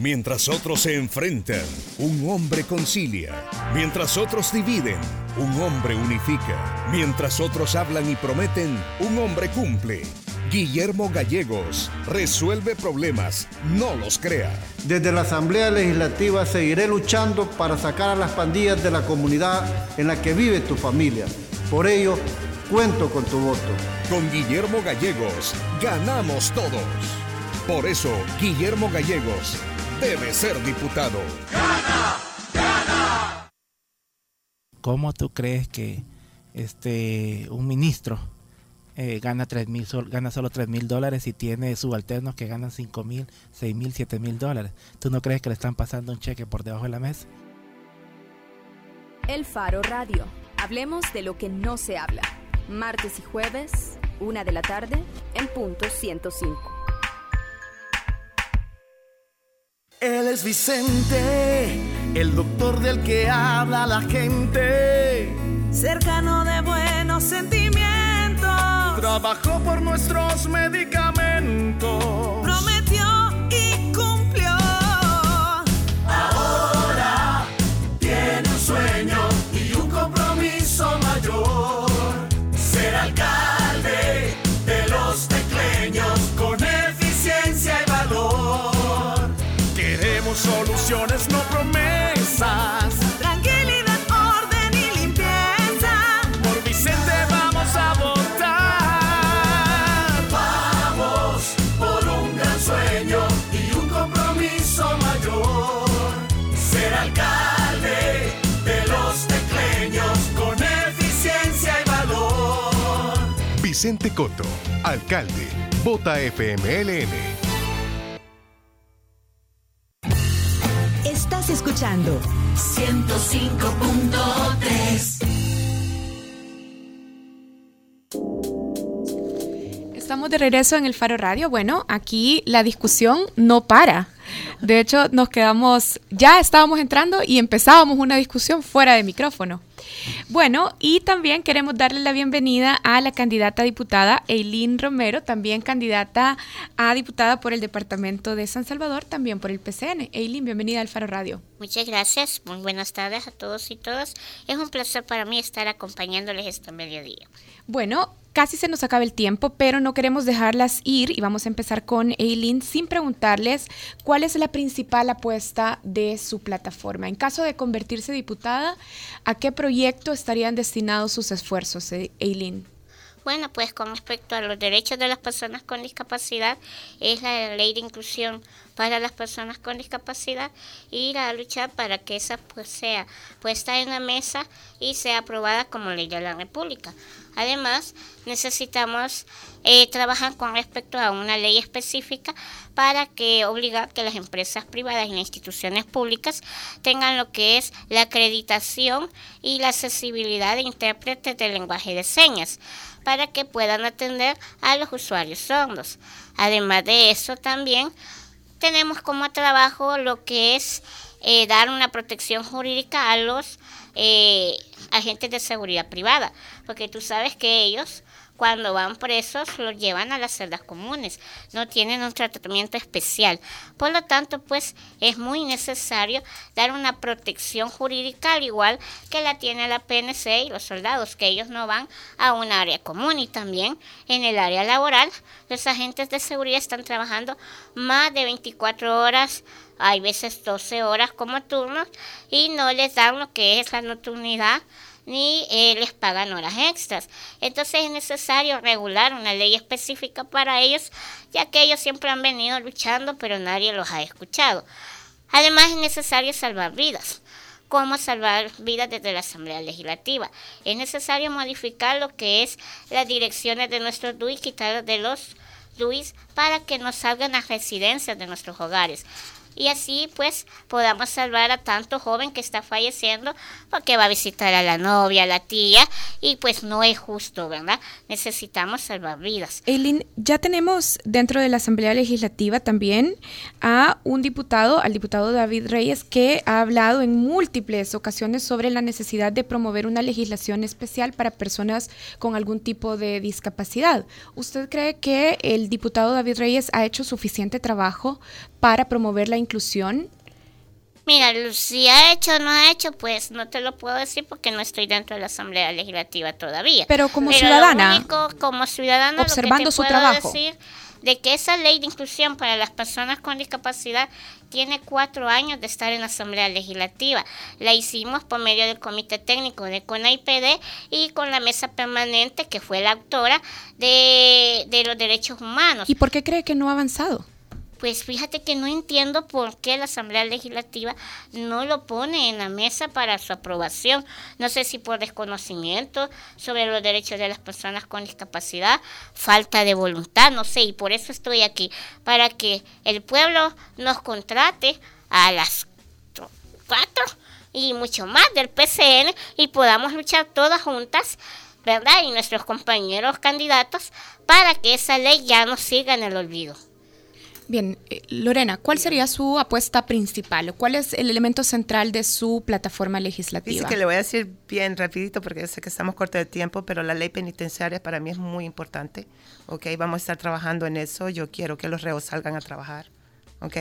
Speaker 6: Mientras otros se enfrentan, un hombre concilia. Mientras otros dividen, un hombre unifica. Mientras otros hablan y prometen, un hombre cumple. Guillermo Gallegos resuelve problemas, no los crea.
Speaker 7: Desde la Asamblea Legislativa seguiré luchando para sacar a las pandillas de la comunidad en la que vive tu familia. Por ello, cuento con tu voto.
Speaker 6: Con Guillermo Gallegos, ganamos todos. Por eso, Guillermo Gallegos debe ser diputado.
Speaker 15: ¡Gana! ¡Gana! ¿Cómo tú crees que este un ministro eh, gana tres mil gana solo 3 mil dólares y tiene subalternos que ganan 5 mil, 6 mil, 7 mil dólares? ¿Tú no crees que le están pasando un cheque por debajo de la mesa?
Speaker 9: El Faro Radio. Hablemos de lo que no se habla. Martes y jueves, una de la tarde, en punto 105.
Speaker 10: Él es Vicente, el doctor del que habla la gente.
Speaker 11: Cercano de buenos sentimientos.
Speaker 10: Trabajó por nuestros Vicente
Speaker 16: Coto, alcalde. Vota FMLN.
Speaker 4: Estás escuchando
Speaker 5: 105.3.
Speaker 2: Estamos de regreso en el Faro Radio. Bueno, aquí la discusión no para. De hecho, nos quedamos, ya estábamos entrando y empezábamos una discusión fuera de micrófono. Bueno, y también queremos darle la bienvenida a la candidata diputada Eileen Romero, también candidata a diputada por el Departamento de San Salvador, también por el PCN. Eileen, bienvenida al Faro Radio.
Speaker 17: Muchas gracias, muy buenas tardes a todos y todas. Es un placer para mí estar acompañándoles este mediodía.
Speaker 2: Bueno, casi se nos acaba el tiempo, pero no queremos dejarlas ir y vamos a empezar con Eileen sin preguntarles cuál es la principal apuesta de su plataforma. En caso de convertirse diputada, ¿a qué proyecto estarían destinados sus esfuerzos, eh, Eileen?
Speaker 17: Bueno, pues con respecto a los derechos de las personas con discapacidad, es la ley de inclusión para las personas con discapacidad y la lucha para que esa pues sea puesta en la mesa y sea aprobada como ley de la República. Además, necesitamos eh, trabajar con respecto a una ley específica para que obligar que las empresas privadas y las instituciones públicas tengan lo que es la acreditación y la accesibilidad de intérpretes de lenguaje de señas para que puedan atender a los usuarios sordos. Además de eso, también tenemos como trabajo lo que es eh, dar una protección jurídica a los eh, agentes de seguridad privada, porque tú sabes que ellos cuando van presos los llevan a las celdas comunes, no tienen un tratamiento especial. Por lo tanto, pues es muy necesario dar una protección jurídica al igual que la tiene la PNC y los soldados, que ellos no van a un área común y también en el área laboral los agentes de seguridad están trabajando más de 24 horas hay veces 12 horas como turnos y no les dan lo que es la nocturnidad ni eh, les pagan horas extras. Entonces es necesario regular una ley específica para ellos, ya que ellos siempre han venido luchando, pero nadie los ha escuchado. Además es necesario salvar vidas. ¿Cómo salvar vidas desde la Asamblea Legislativa? Es necesario modificar lo que es las direcciones de nuestros DUI, quitar de los DUIs para que nos salgan las residencias de nuestros hogares y así pues podamos salvar a tanto joven que está falleciendo porque va a visitar a la novia, a la tía y pues no es justo, ¿verdad? Necesitamos salvar vidas.
Speaker 2: Eileen, ya tenemos dentro de la Asamblea Legislativa también a un diputado, al diputado David Reyes, que ha hablado en múltiples ocasiones sobre la necesidad de promover una legislación especial para personas con algún tipo de discapacidad. ¿Usted cree que el diputado David Reyes ha hecho suficiente trabajo para promover la inclusión?
Speaker 17: Mira, si ha hecho o no ha hecho, pues no te lo puedo decir porque no estoy dentro de la Asamblea Legislativa todavía.
Speaker 2: Pero como ciudadana,
Speaker 17: como ciudadana,
Speaker 2: observando
Speaker 17: lo que
Speaker 2: su
Speaker 17: puedo
Speaker 2: trabajo.
Speaker 17: decir de que esa ley de inclusión para las personas con discapacidad tiene cuatro años de estar en la Asamblea Legislativa. La hicimos por medio del Comité Técnico de CONAIPD y con la mesa permanente que fue la autora de, de los derechos humanos.
Speaker 2: ¿Y por qué cree que no ha avanzado?
Speaker 17: Pues fíjate que no entiendo por qué la Asamblea Legislativa no lo pone en la mesa para su aprobación. No sé si por desconocimiento sobre los derechos de las personas con discapacidad, falta de voluntad, no sé, y por eso estoy aquí, para que el pueblo nos contrate a las cuatro y mucho más del PCN y podamos luchar todas juntas. ¿Verdad? Y nuestros compañeros candidatos para que esa ley ya no siga en el olvido.
Speaker 2: Bien, eh, Lorena, ¿cuál sería su apuesta principal? ¿Cuál es el elemento central de su plataforma legislativa?
Speaker 14: Dice que le voy a decir bien rapidito porque yo sé que estamos cortos de tiempo, pero la ley penitenciaria para mí es muy importante. Ok, vamos a estar trabajando en eso. Yo quiero que los reos salgan a trabajar. ¿Ok?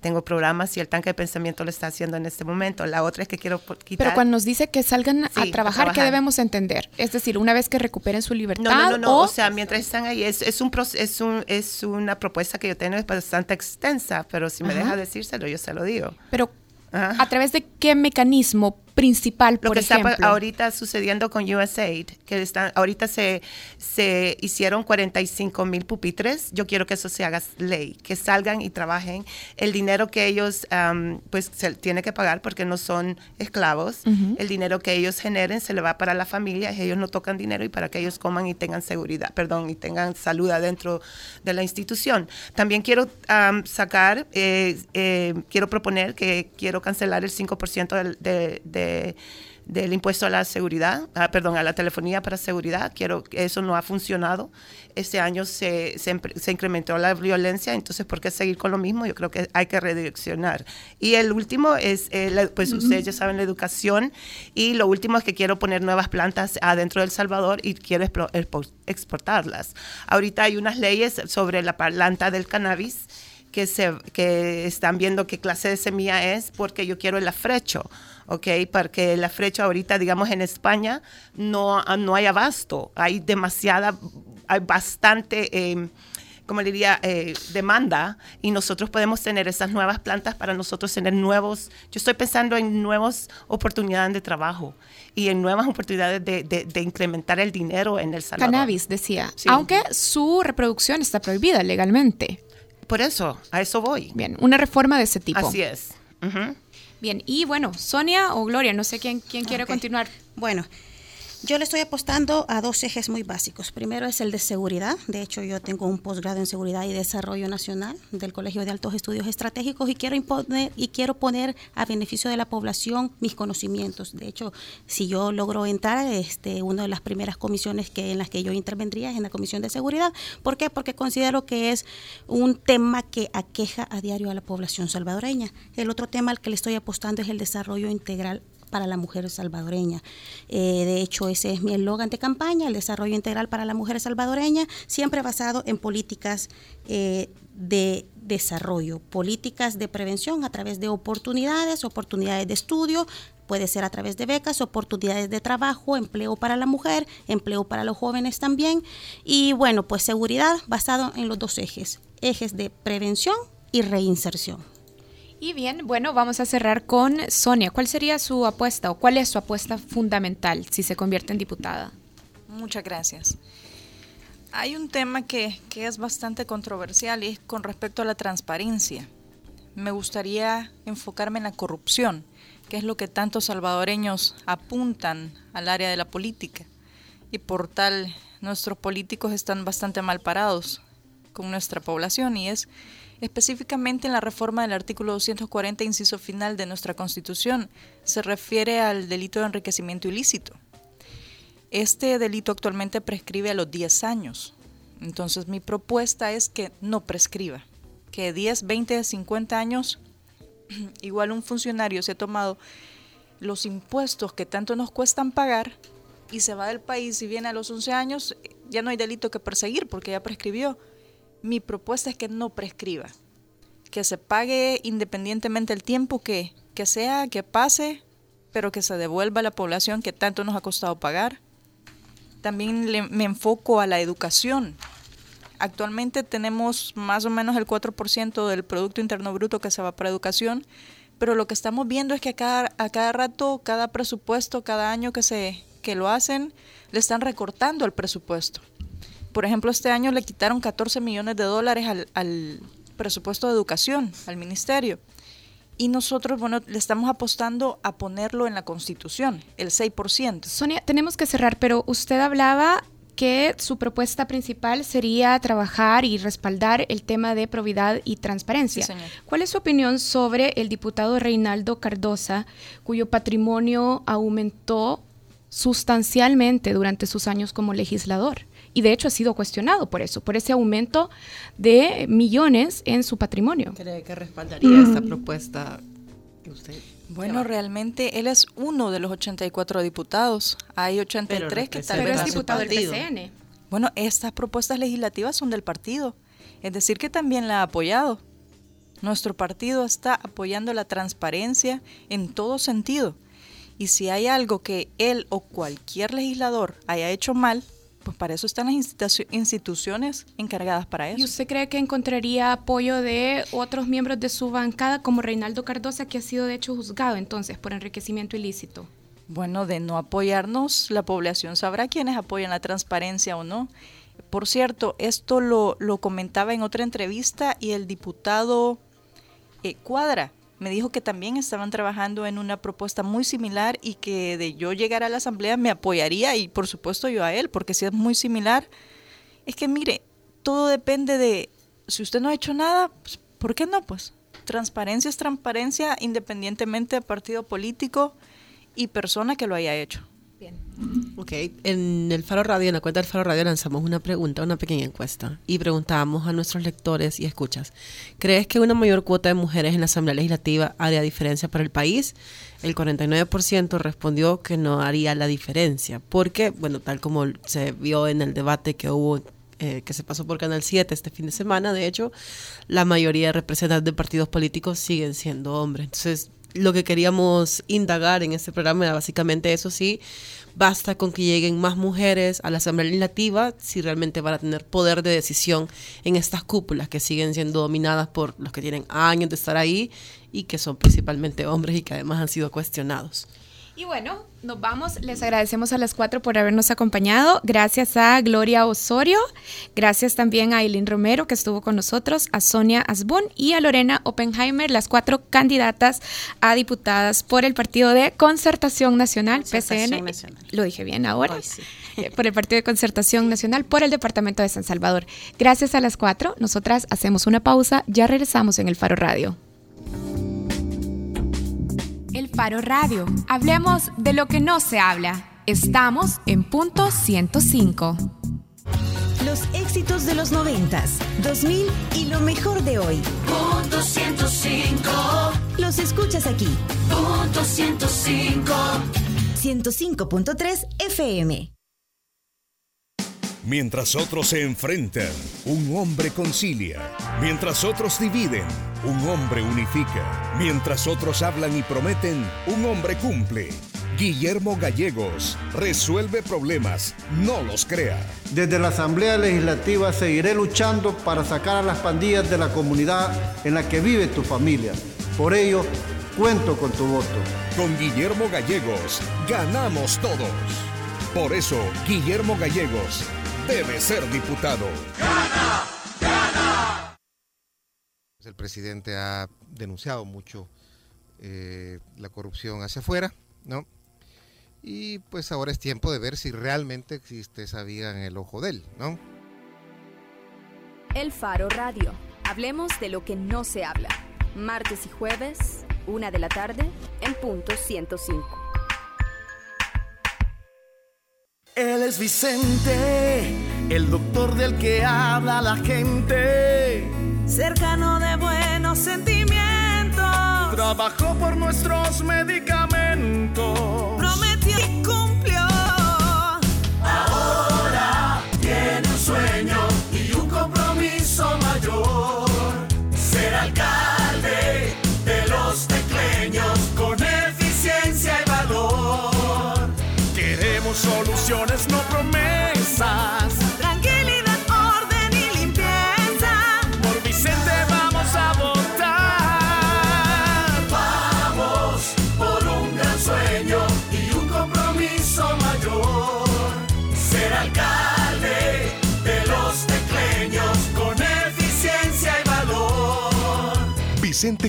Speaker 14: Tengo programas y el tanque de pensamiento lo está haciendo en este momento. La otra es que quiero quitar...
Speaker 2: Pero cuando nos dice que salgan
Speaker 14: Sí,
Speaker 2: a,
Speaker 14: a
Speaker 2: trabajar, ¿qué
Speaker 14: trabajar.
Speaker 2: debemos entender? Es decir, una vez que recuperen su libertad
Speaker 14: No, no, no, no.
Speaker 2: o...
Speaker 14: O sea, mientras están ahí, es, es, un, es, un, es una propuesta que yo tengo, es bastante extensa, pero si me
Speaker 2: Ajá.
Speaker 14: deja decírselo, yo se lo digo.
Speaker 2: Pero, ¿a través de qué mecanismo principal,
Speaker 14: Lo
Speaker 2: por
Speaker 14: que está ahorita sucediendo con USAID, que están, ahorita se, se hicieron 45 mil pupitres, yo quiero que eso se haga ley, que salgan y trabajen. El dinero que ellos, am, pues, se tiene que pagar porque no son esclavos, el dinero que ellos generen se le va para la familia, ellos no tocan dinero y para que ellos coman y tengan seguridad, perdón, y tengan salud adentro de la institución. También quiero am, sacar, eh, eh, quiero proponer que quiero cancelar el 5% del, de, de- del impuesto a la seguridad, ah, perdón, a la telefonía para seguridad. Quiero eso no ha funcionado. Este año se, se, se incrementó la violencia, entonces ¿por qué seguir con lo mismo? Yo creo que hay que redireccionar. Y el último es, eh, la- pues
Speaker 18: Ujú.
Speaker 14: ustedes ya saben, la educación. Y lo último es que quiero poner nuevas plantas adentro del Salvador y quiero exportarlas. Ahorita hay unas leyes sobre la planta del cannabis que, se, que están viendo qué clase de semilla es porque yo quiero el afrecho. ¿Ok? Porque el afrecho ahorita, digamos, en España no, no hay abasto, hay demasiada, hay bastante, eh, como le diría, eh, demanda y nosotros podemos tener esas nuevas plantas para nosotros tener nuevos, yo estoy pensando en nuevas oportunidades de trabajo y en nuevas oportunidades de, de- de incrementar el dinero en El Salvador.
Speaker 2: Cannabis, decía.
Speaker 14: Sí.
Speaker 2: Aunque su reproducción está prohibida legalmente.
Speaker 14: Por eso, a eso voy.
Speaker 2: Bien, una reforma de ese tipo.
Speaker 14: Así es. Ujú.
Speaker 2: Bien, y bueno, Sonia o Gloria, no sé quién, quién quiere
Speaker 12: Ok.
Speaker 2: continuar.
Speaker 12: Bueno, yo le estoy apostando a dos ejes muy básicos. Primero es el de seguridad. De hecho, yo tengo un posgrado en seguridad y desarrollo nacional del Colegio de Altos Estudios Estratégicos y quiero imponer y quiero poner a beneficio de la población mis conocimientos. De hecho, si yo logro entrar, este, una de las primeras comisiones que en las que yo intervendría es en la Comisión de Seguridad. ¿Por qué? Porque considero que es un tema que aqueja a diario a la población salvadoreña. El otro tema al que le estoy apostando es el desarrollo integral para la mujer salvadoreña. Eh, de hecho, ese es mi eslogan de campaña, el desarrollo integral para la mujer salvadoreña, siempre basado en políticas eh, de desarrollo, políticas de prevención a través de oportunidades, oportunidades de estudio, puede ser a través de becas, oportunidades de trabajo, empleo para la mujer, empleo para los jóvenes también. Y bueno, pues seguridad basado en los dos ejes, ejes de prevención y reinserción.
Speaker 2: Y bien, bueno, vamos a cerrar con Sonia. ¿Cuál sería su apuesta o cuál es su apuesta fundamental si se convierte en diputada?
Speaker 13: Muchas gracias. Hay un tema que, que es bastante controversial y es con respecto a la transparencia. Me gustaría enfocarme en la corrupción, que es lo que tantos salvadoreños apuntan al área de la política. Y por tal, nuestros políticos están bastante mal parados con nuestra población y es específicamente en la reforma del artículo 240, inciso final de nuestra Constitución, se refiere al delito de enriquecimiento ilícito. Este delito actualmente prescribe a los 10 años. Entonces mi propuesta es que no prescriba, que 10, 20, 50 años, igual un funcionario se ha tomado los impuestos que tanto nos cuestan pagar y se va del país y viene a los 11 años, ya no hay delito que perseguir porque ya prescribió. Mi propuesta es que no prescriba, que se pague independientemente el tiempo que, que sea, que pase, pero que se devuelva a la población que tanto nos ha costado pagar también me enfoco a la educación. Actualmente tenemos más o menos el 4% del Producto Interno Bruto que se va para educación, pero lo que estamos viendo es que a cada, a cada rato, cada presupuesto, cada año que, se, que lo hacen, le están recortando el presupuesto. Por ejemplo, este año le quitaron 14 millones de dólares al, al presupuesto de educación, al ministerio y nosotros, bueno, le estamos apostando a ponerlo en la Constitución, el 6%.
Speaker 2: Sonia, tenemos que cerrar, pero usted hablaba que su propuesta principal sería trabajar y respaldar el tema de probidad y transparencia. ¿Cuál es su opinión sobre el diputado Reinaldo Cardosa, cuyo patrimonio aumentó sustancialmente durante sus años como legislador? Y de hecho ha sido cuestionado por eso, por ese aumento de millones en su patrimonio.
Speaker 3: ¿Cree que respaldaría esta propuesta usted?
Speaker 13: Bueno, realmente él es uno de los 84 diputados. Hay 83 que tal vez
Speaker 2: es diputado del PCN.
Speaker 13: Bueno, estas propuestas legislativas son del partido, es decir, que también la ha apoyado. Nuestro partido está apoyando la transparencia en todo sentido. Y si hay algo que él o cualquier legislador haya hecho mal, pues para eso están las instituciones encargadas para eso.
Speaker 2: ¿Y usted cree que encontraría apoyo de otros miembros de su bancada, como Reinaldo Cardosa, que ha sido de hecho juzgado entonces por enriquecimiento ilícito?
Speaker 13: Bueno, de no apoyarnos, la población sabrá quiénes apoyan la transparencia o no. Por cierto, esto lo, lo comentaba en otra entrevista y el diputado eh, Cuadra me dijo que también estaban trabajando en una propuesta muy similar y que de yo llegar a la asamblea me apoyaría y por supuesto yo a él, porque si es muy similar, es que mire, todo depende de, si usted no ha hecho nada, pues, ¿por qué no? Pues transparencia es transparencia independientemente de partido político y persona que lo haya hecho.
Speaker 3: Ok, en el Faro Radio, en la cuenta del Faro Radio lanzamos una pregunta, una pequeña encuesta y preguntábamos a nuestros lectores y escuchas, ¿crees que una mayor cuota de mujeres en la Asamblea Legislativa haría diferencia para el país? El 49% respondió que no haría la diferencia, porque, bueno, tal como se vio en el debate que hubo eh, que se pasó por Canal 7 este fin de semana, de hecho, la mayoría de representantes de partidos políticos siguen siendo hombres. Entonces, lo que queríamos indagar en este programa era básicamente eso sí, basta con que lleguen más mujeres a la Asamblea Legislativa si realmente van a tener poder de decisión en estas cúpulas que siguen siendo dominadas por los que tienen años de estar ahí y que son principalmente hombres y que además han sido cuestionados.
Speaker 2: Y bueno, nos vamos. Les agradecemos a las cuatro por habernos acompañado. Gracias a Gloria Osorio. Gracias también a Eileen Romero, que estuvo con nosotros, a Sonia Asbun y a Lorena Oppenheimer, las cuatro candidatas a diputadas por el Partido de Concertación Nacional, PCN. Lo dije bien ahora. Eh, por el Partido de Concertación Nacional, por el Departamento de San Salvador. Gracias a las cuatro. Nosotras hacemos una pausa. Ya regresamos en el Faro Radio. Faro Radio. Hablemos de lo que no se habla. Estamos en punto 105.
Speaker 4: Los éxitos de los 90, 2000 y lo mejor de hoy.
Speaker 5: Punto 105.
Speaker 4: Los Los escuchas aquí.
Speaker 5: Punto 105.
Speaker 4: 105.3 FM.
Speaker 6: Mientras otros se enfrentan, un hombre concilia. Mientras otros dividen, un hombre unifica. Mientras otros hablan y prometen, un hombre cumple. Guillermo Gallegos resuelve problemas, no los crea.
Speaker 7: Desde la Asamblea Legislativa seguiré luchando para sacar a las pandillas de la comunidad en la que vive tu familia. Por ello, cuento con tu voto.
Speaker 6: Con Guillermo Gallegos ganamos todos. Por eso, Guillermo Gallegos debe ser diputado.
Speaker 18: El presidente ha denunciado mucho eh, la corrupción hacia afuera, ¿no? Y pues ahora es tiempo de ver si realmente existe esa viga en el ojo de él, ¿no?
Speaker 9: El Faro Radio. Hablemos de lo que no se habla. Martes y jueves, una de la tarde, en punto 105.
Speaker 10: Él es Vicente, el doctor del que habla la gente.
Speaker 11: Cercano de buenos sentimientos.
Speaker 10: Trabajó por nuestros medicamentos.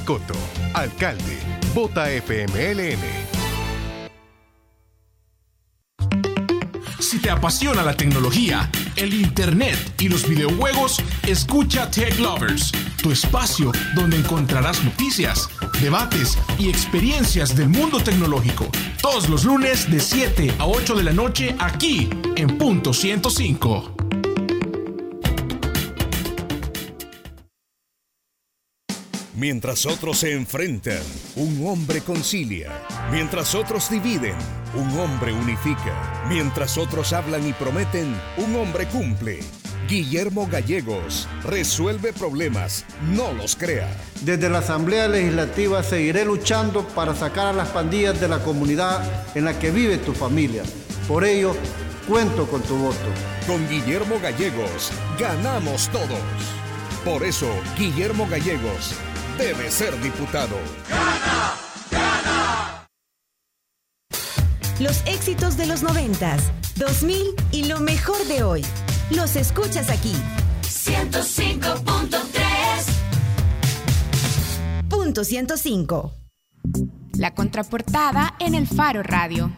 Speaker 16: Coto, alcalde. Vota FMLN.
Speaker 19: Si te apasiona la tecnología, el internet y los videojuegos, escucha Tech Lovers, tu espacio donde encontrarás noticias, debates y experiencias del mundo tecnológico. Todos los lunes de 7 a 8 de la noche aquí en Punto 105.
Speaker 6: Mientras otros se enfrentan, un hombre concilia. Mientras otros dividen, un hombre unifica. Mientras otros hablan y prometen, un hombre cumple. Guillermo Gallegos resuelve problemas, no los crea.
Speaker 7: Desde la Asamblea Legislativa seguiré luchando para sacar a las pandillas de la comunidad en la que vive tu familia. Por ello, cuento con tu voto.
Speaker 6: Con Guillermo Gallegos ganamos todos. Por eso, Guillermo Gallegos debe ser diputado.
Speaker 4: Los éxitos de los 90s, 2000 y lo mejor de hoy. Los escuchas aquí.
Speaker 5: 105.3.
Speaker 4: Punto 105.
Speaker 2: La contraportada en el Faro Radio.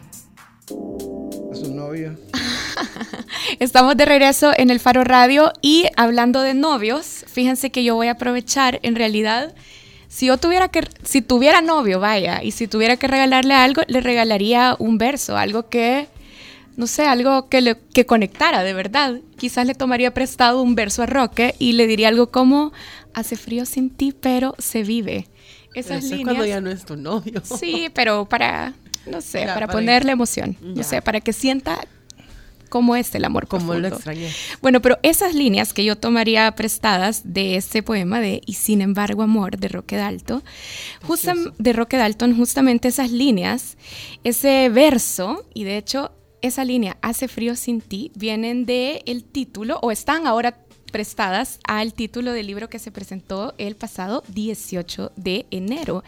Speaker 7: A su novio.
Speaker 2: Estamos de regreso en el Faro Radio y hablando de novios, fíjense que yo voy a aprovechar en realidad si yo tuviera que si tuviera novio, vaya, y si tuviera que regalarle algo, le regalaría un verso, algo que no sé, algo que le que conectara de verdad. Quizás le tomaría prestado un verso a Roque y le diría algo como hace frío sin ti, pero se vive. Esas
Speaker 3: Eso es
Speaker 2: líneas.
Speaker 3: cuando ya no es tu novio.
Speaker 2: Sí, pero para no sé,
Speaker 3: Ya,
Speaker 2: para,
Speaker 3: para-
Speaker 2: ponerle emoción, no sé, para que sienta cómo es el amor
Speaker 3: Como lo extrañé.
Speaker 2: Bueno, pero esas líneas que yo tomaría prestadas de este poema de Y sin embargo amor de Roque Dalton, justam- de Roque Dalton, justamente esas líneas, ese verso, y de hecho esa línea Hace frío sin ti, vienen de el título, o están ahora prestadas al título del libro que se presentó el pasado 18 de enero.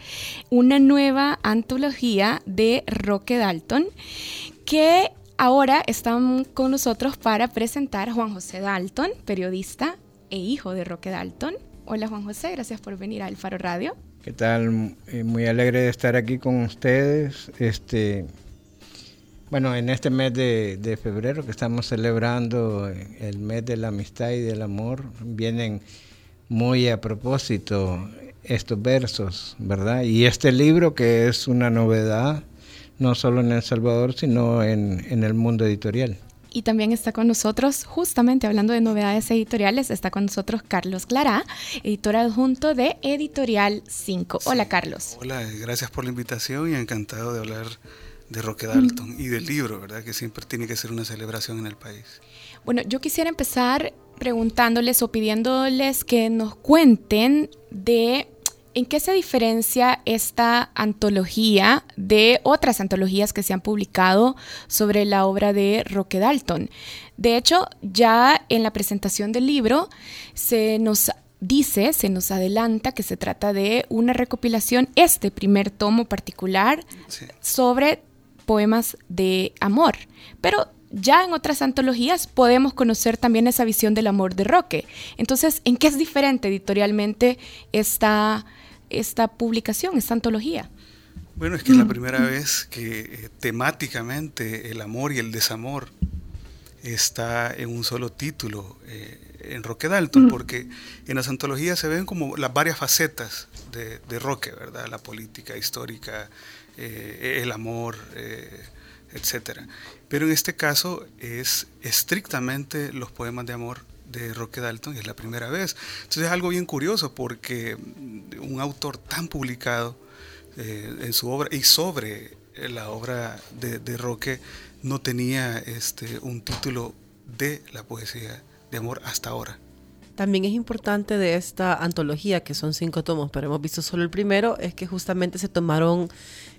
Speaker 2: Una nueva antología de Roque Dalton que ahora están con nosotros para presentar a Juan José Dalton, periodista e hijo de Roque Dalton. Hola Juan José, gracias por venir al Faro Radio.
Speaker 20: ¿Qué tal? Eh, Muy alegre de estar aquí con ustedes. Este, bueno, en este mes de, de febrero que estamos celebrando eh, el mes de la amistad y del amor, vienen muy a propósito estos versos, ¿verdad? Y este libro que es una novedad, no solo en El Salvador, sino en, en el mundo editorial.
Speaker 2: Y también está con nosotros, justamente hablando de novedades editoriales, está con nosotros Carlos Clara, editor adjunto de Editorial 5. Hola Carlos.
Speaker 21: Hola, gracias por la invitación y encantado de hablar de Roque Dalton y del libro, ¿verdad? Que siempre tiene que ser una celebración en el país.
Speaker 2: Bueno, yo quisiera empezar preguntándoles o pidiéndoles que nos cuenten de ¿En qué se diferencia esta antología de otras antologías que se han publicado sobre la obra de Roque Dalton? De hecho, ya en la presentación del libro se nos dice, se nos adelanta que se trata de una recopilación, este primer tomo particular, sobre poemas de amor. Pero ya en otras antologías podemos conocer también esa visión del amor de Roque. Entonces, ¿en qué es diferente editorialmente esta esta publicación, esta antología?
Speaker 21: Bueno, es que es la primera vez que eh, temáticamente el amor y el desamor está en un solo título eh, en Roque Dalton, porque en las antologías se ven como las varias facetas de, Roque, ¿verdad? La política histórica, eh, el amor, etc. Pero en este caso es estrictamente los poemas de amor de Roque Dalton y es la primera vez. Entonces es algo bien curioso porque un autor tan publicado eh, en su obra y sobre la obra de, Roque no tenía este, un título de la poesía de amor hasta ahora.
Speaker 3: También es importante de esta antología, que son cinco tomos, pero hemos visto solo el primero, es que justamente se tomaron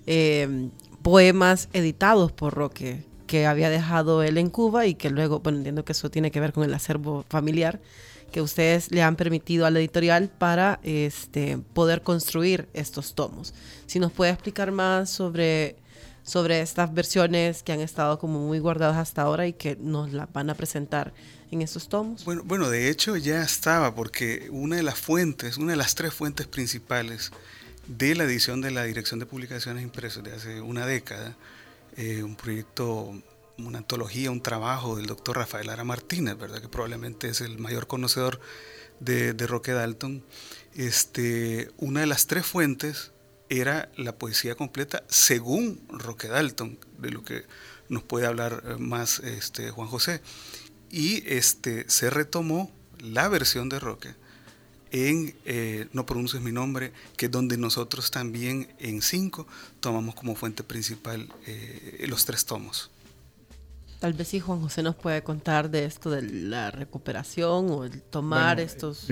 Speaker 3: eh, poemas editados por Roque que había dejado él en Cuba y que luego, bueno, entiendo que eso tiene que ver con el acervo familiar que ustedes le han permitido a la editorial para este, poder construir estos tomos. Si nos puede explicar más sobre, sobre estas versiones que han estado como muy guardadas hasta ahora y que nos las van a presentar en estos tomos.
Speaker 21: Bueno, bueno, de hecho ya estaba, porque una de las fuentes, una de las tres fuentes principales de la edición de la Dirección de Publicaciones Impresas de hace una década, eh, un proyecto, una antología, un trabajo del doctor Rafael Ara Martínez, ¿verdad? que probablemente es el mayor conocedor de, Roque Dalton. Este, una de las tres fuentes era la poesía completa según Roque Dalton, de lo que nos puede hablar eh, más este, Juan José. Y este, se retomó la versión de Roque en eh, No pronuncies mi nombre, que es donde nosotros también en cinco tomamos como fuente principal eh, los tres tomos.
Speaker 3: Tal vez si Juan José nos puede contar de esto de la recuperación o el tomar estos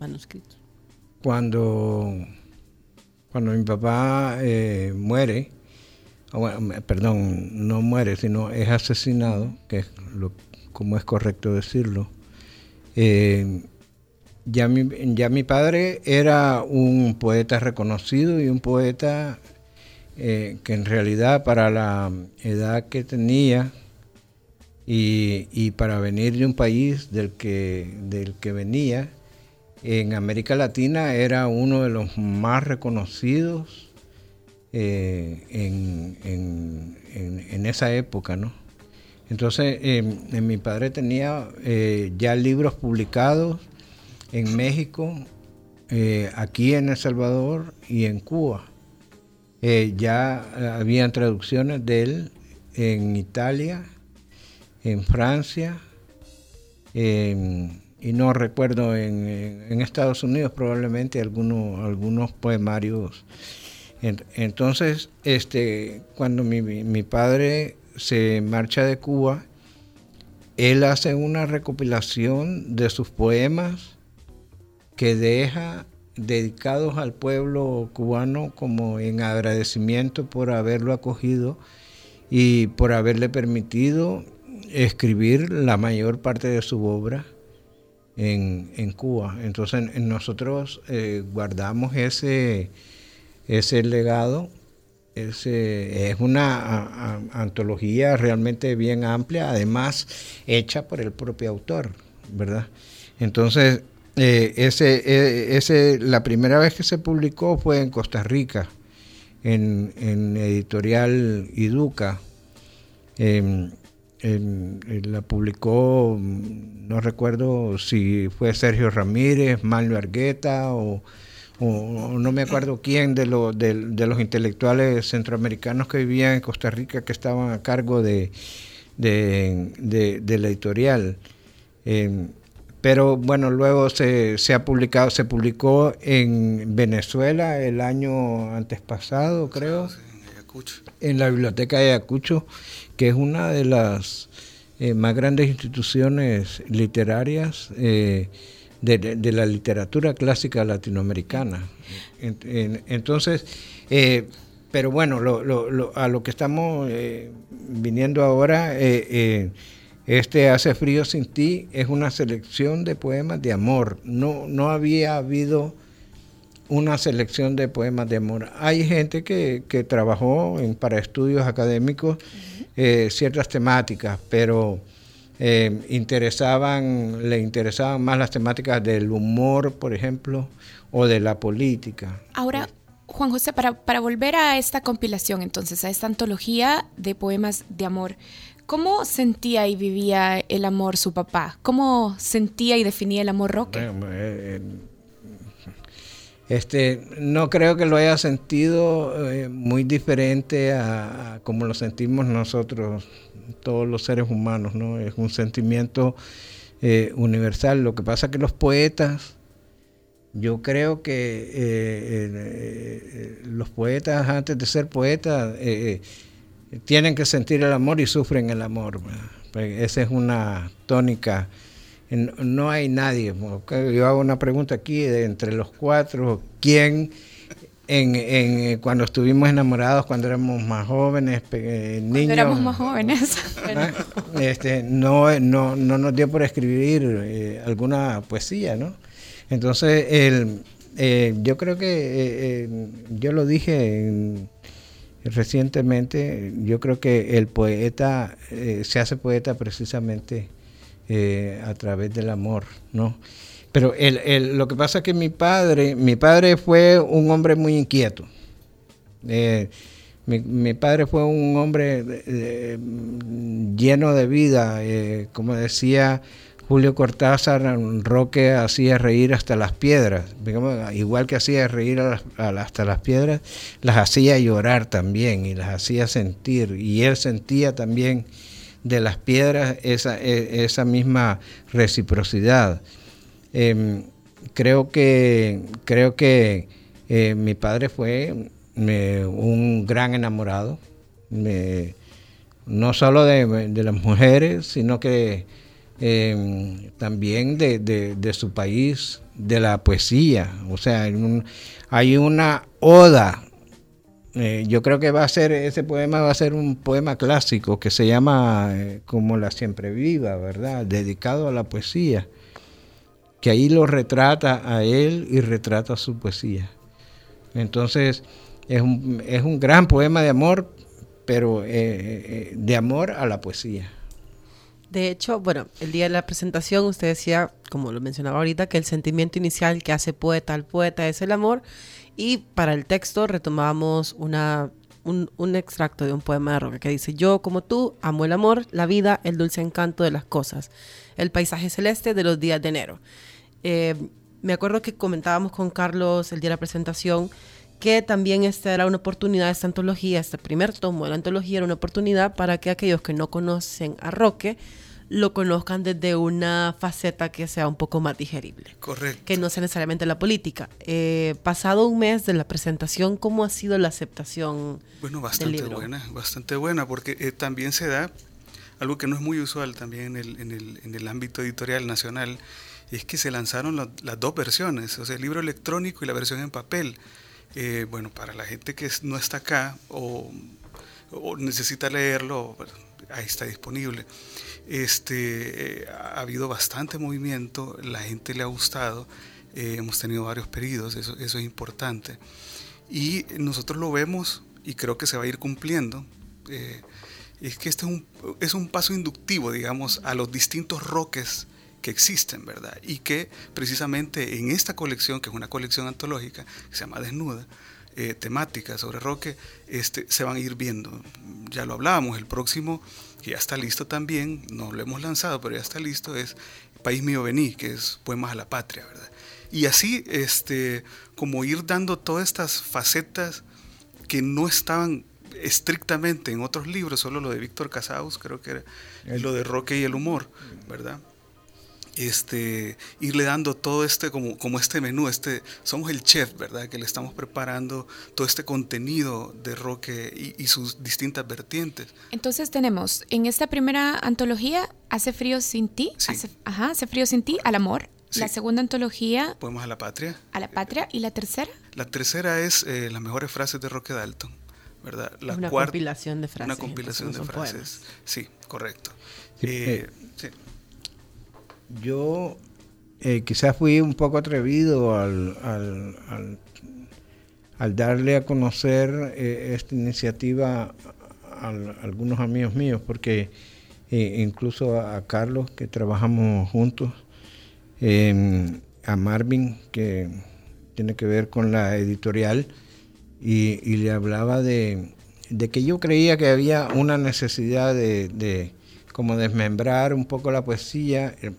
Speaker 3: manuscritos.
Speaker 20: Cuando, cuando mi papá eh, muere, perdón, no muere, sino es asesinado, que es lo, como es correcto decirlo, eh, ya mi, ya mi padre era un poeta reconocido y un poeta eh, que en realidad para la edad que tenía y, para venir de un país del que, del que venía, en América Latina era uno de los más reconocidos eh, en, esa época, ¿no? Entonces, em, mi padre tenía eh, ya libros publicados en México, eh, aquí en El Salvador y en Cuba. Eh, ya habían traducciones de él en Italia, en Francia, y no recuerdo en, Estados Unidos probablemente algunos, algunos poemarios. Entonces, este, cuando mi, mi padre se marcha de Cuba, él hace una recopilación de sus poemas que deja dedicados al pueblo cubano como en agradecimiento por haberlo acogido y por haberle permitido escribir la mayor parte de su obra en, Cuba. Entonces nosotros eh, guardamos ese, ese legado. Ese, es una antología realmente bien amplia, además hecha por el propio autor, ¿verdad? Entonces, eh, ese, eh, ese, la primera vez que se publicó fue en Costa Rica, en, editorial Iduca. la publicó, no recuerdo si fue Sergio Ramírez, Manuel Argueta o, no me acuerdo quién de, de, los intelectuales centroamericanos que vivían en Costa Rica que estaban a cargo de, de, la editorial. Eh, pero bueno, luego se, se, ha publicado, se publicó en Venezuela el año antes pasado, creo, en la biblioteca de Ayacucho, que es una de las eh, más grandes instituciones literarias eh, de, la literatura clásica latinoamericana. entonces, eh, pero bueno, a lo que estamos viniendo ahora, este Hace frío sin ti es una selección de poemas de amor. No, no había habido una selección de poemas de amor. Hay gente que, trabajó en, para estudios académicos eh, ciertas temáticas, pero eh, interesaban, le interesaban más las temáticas del humor, por ejemplo, o de la política.
Speaker 2: Ahora, Juan José, para, para volver a esta compilación, entonces, a esta antología de poemas de amor, ¿Cómo sentía y vivía el amor su papá? ¿Cómo sentía y definía el amor Roque? Eh, eh,
Speaker 20: este, no creo que lo haya sentido eh, muy diferente a, como lo sentimos nosotros, todos los seres humanos, ¿no? Es un sentimiento universal. Lo que pasa es que los poetas, yo creo que los poetas antes de ser poetas tienen que sentir el amor y sufren el amor. Pues esa es una tónica. No hay nadie. Yo hago una pregunta aquí de entre los cuatro. ¿Quién en, cuando estuvimos enamorados, cuando éramos más jóvenes, niños? Cuando
Speaker 2: éramos más jóvenes.
Speaker 20: este, no, no, no nos dio por escribir eh, alguna poesía, ¿no? Entonces, el, eh, yo creo que eh, yo lo dije en, recientemente, yo creo que el poeta eh, se hace poeta precisamente eh, a través del amor, ¿no? Pero lo que pasa es que mi padre, mi padre fue un hombre muy inquieto. Eh, mi, padre fue un hombre lleno de vida, como decía Julio Cortázar, Roque hacía reír hasta las piedras, igual que hacía reír hasta las piedras, las hacía llorar también y las hacía sentir, y él sentía también de las piedras esa, e, esa misma reciprocidad. Em, creo que, creo que eh, mi padre fue un gran enamorado, no solo de las mujeres, sino que Em, también de, su país, de la poesía. O sea, hay una oda. Eh, yo creo que va a ser, ese poema va a ser un poema clásico que se llama eh, como la siempre viva, ¿verdad? Dedicado a la poesía. Que ahí lo retrata a él y retrata su poesía. Entonces, es un, es un gran poema de amor, pero eh, de amor a la poesía.
Speaker 3: De hecho, bueno, el día de la presentación usted decía, como lo mencionaba ahorita, que el sentimiento inicial que hace poeta al poeta es el amor. Y para el texto retomábamos una, un, extracto de un poema de Roca que dice, yo como tú amo el amor, la vida, el dulce encanto de las cosas, el paisaje celeste de los días de enero. Eh, me acuerdo que comentábamos con Carlos el día de la presentación que también esta era una oportunidad, esta antología, este primer tomo de la antología era una oportunidad para que aquellos que no conocen a Roque lo conozcan desde una faceta que sea un poco más digerible.
Speaker 21: Correcto.
Speaker 3: Que no sea necesariamente la política. Eh, pasado un mes de la presentación, ¿cómo ha sido la aceptación?
Speaker 21: Bueno, bastante buena, bastante buena, porque eh, también se da algo que no es muy usual también en el, en el, en el ámbito editorial nacional, es que se lanzaron las dos versiones, o sea, el libro electrónico y la versión en papel. Eh, bueno, para la gente que no está acá o, o necesita leerlo, ahí está disponible. Este, ha habido bastante movimiento, la gente le ha gustado, eh, hemos tenido varios pedidos, eso, eso es importante. Y nosotros lo vemos y creo que se va a ir cumpliendo. Eh, es que este es un, es un paso inductivo, digamos, a los distintos roques que existen, ¿verdad? Y que precisamente en esta colección, que es una colección antológica, que se llama Desnuda, eh, temática sobre roque, este, se van a ir viendo. Ya lo hablábamos, el próximo que ya está listo también, no lo hemos lanzado, pero ya está listo, es País Mío Vení, que es Poemas a la Patria, ¿verdad? Y así, este, como ir dando todas estas facetas que no estaban estrictamente en otros libros, solo lo de Víctor Casaus, creo que era lo de Roque y el humor, ¿verdad? Este, irle dando todo este, como, como este menú, este, somos el chef, ¿verdad? Que le estamos preparando todo este contenido de Roque y, sus distintas vertientes.
Speaker 2: Entonces tenemos en esta primera antología, Hace frío sin ti, hace, ajá, hace frío sin ti, al amor. La segunda antología.
Speaker 21: Podemos a la patria.
Speaker 2: A la patria. ¿Y la tercera?
Speaker 21: La tercera es eh, las mejores frases de Roque Dalton, ¿verdad? La
Speaker 3: una compilación de frases.
Speaker 21: Una compilación de frases. Sí, correcto. Eh,
Speaker 20: sí yo eh, quizás fui un poco atrevido al, al, darle a conocer eh, esta iniciativa a, algunos amigos míos, porque eh, incluso a, Carlos, que trabajamos juntos, em, a Marvin, que tiene que ver con la editorial, y, le hablaba de, que yo creía que había una necesidad de como desmembrar un poco la poesía. Eh,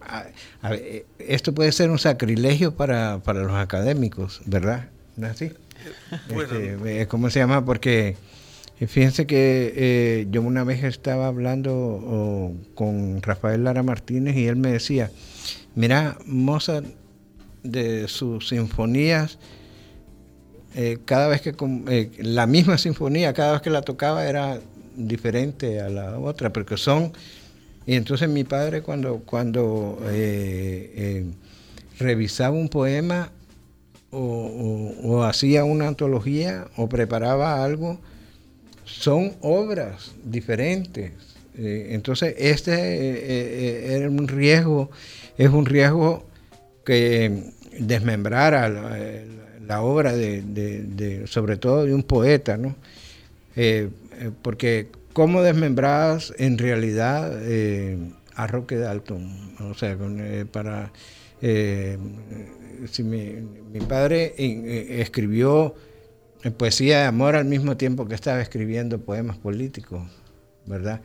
Speaker 20: eh, esto puede ser un sacrilegio para, los académicos, ¿verdad? ¿No es así? Este, ¿Cómo se llama? Porque fíjense que yo una vez estaba hablando con Rafael Lara Martínez y él me decía, mira, Mozart de sus sinfonías, cada vez que la misma sinfonía, cada vez que la tocaba era diferente a la otra, porque son y entonces mi padre cuando, cuando eh, eh, revisaba un poema o, hacía una antología o preparaba algo, son obras diferentes. Eh, entonces este era un riesgo, es un riesgo que desmembrara la, obra de, sobre todo de un poeta, ¿no? porque cómo desmembradas en realidad eh, a Roque Dalton. O sea, eh, para eh, si mi, padre escribió poesía de amor al mismo tiempo que estaba escribiendo poemas políticos, ¿verdad?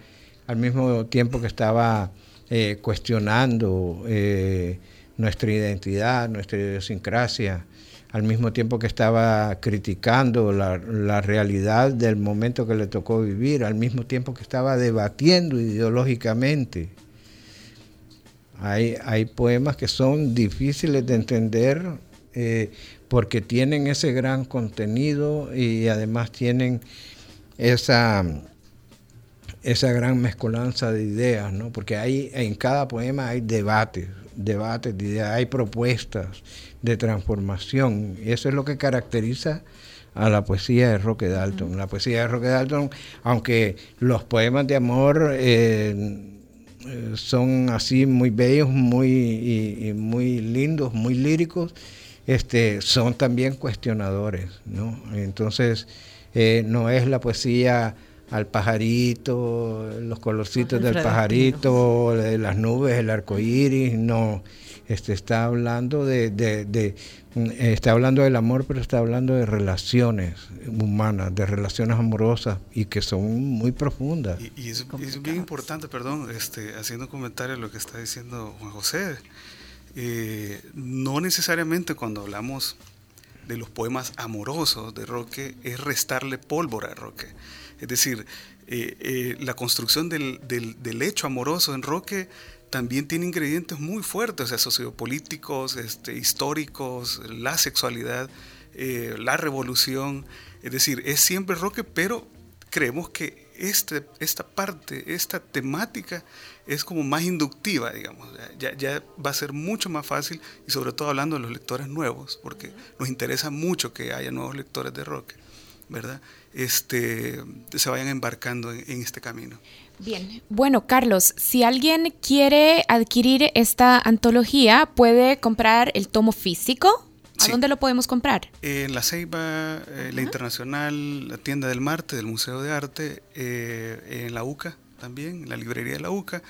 Speaker 20: Al mismo tiempo que estaba cuestionando nuestra identidad, nuestra idiosincrasia, al mismo tiempo que estaba criticando la, realidad del momento que le tocó vivir, al mismo tiempo que estaba debatiendo ideológicamente. Hay, hay poemas que son difíciles de entender eh, porque tienen ese gran contenido y además tienen esa, esa gran mezcolanza de ideas, ¿no? porque hay, en cada poema hay debates, debates de ideas, hay propuestas de transformación. Y eso es lo que caracteriza a la poesía de Roque Dalton. La poesía de Roque Dalton, aunque los poemas de amor eh, son así muy bellos, muy, muy lindos, muy líricos, este, son también cuestionadores. ¿no? Entonces, eh, no es la poesía al pajarito, los colorcitos del pajarito, de las nubes, el arco iris, no este, está hablando de, está hablando del amor, pero está hablando de relaciones humanas, de relaciones amorosas y que son muy profundas.
Speaker 21: Y, es, bien importante, perdón, este, haciendo un comentario a lo que está diciendo Juan José. Eh, no necesariamente cuando hablamos de los poemas amorosos de Roque es restarle pólvora a Roque. Es decir, eh, eh, la construcción del, del, del, hecho amoroso en Roque también tiene ingredientes muy fuertes, o sea, sociopolíticos, este, históricos, la sexualidad, eh, la revolución. Es decir, es siempre Roque, pero creemos que este, esta parte, esta temática es como más inductiva, digamos. Ya, ya, va a ser mucho más fácil y sobre todo hablando de los lectores nuevos, porque nos interesa mucho que haya nuevos lectores de Roque, ¿verdad? Este, se vayan embarcando en este camino.
Speaker 2: Bien, bueno Carlos, si alguien quiere adquirir esta antología, ¿puede comprar el tomo físico? ¿A dónde lo podemos comprar?
Speaker 21: En la Ceiba, eh, la Internacional, la Tienda del Marte, del Museo de Arte, eh, en la UCA también, en la librería de la UCA,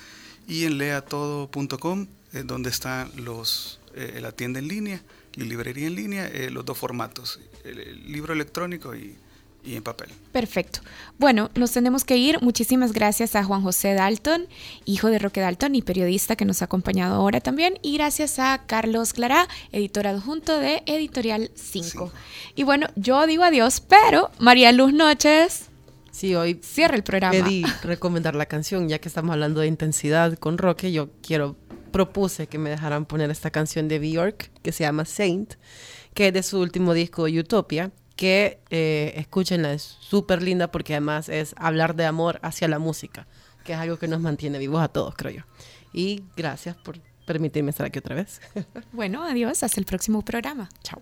Speaker 21: y en leatodo.com, eh, donde están los, la tienda en línea, la librería en línea, los dos formatos, el libro electrónico y y en papel.
Speaker 2: Perfecto. Bueno, nos tenemos que ir. Muchísimas gracias a Juan José Dalton, hijo de Roque Dalton y periodista que nos ha acompañado ahora también. Y gracias a Carlos Clara, editor adjunto de Editorial 5. Y bueno, yo digo adiós, pero María Luz Noches.
Speaker 11: Sí, hoy
Speaker 2: cierra el programa.
Speaker 11: Pedí recomendar la canción, ya que estamos hablando de intensidad con Roque. Yo quiero, propuse que me dejaran poner esta canción de Bjork que se llama Saint, que es de su último disco Utopia. Que eh, escúchenla, es súper linda porque además es hablar de amor hacia la música, que es algo que nos mantiene vivos a todos, creo yo. Y gracias por permitirme estar aquí otra vez.
Speaker 2: bueno, adiós, hasta el próximo programa.
Speaker 11: Chao.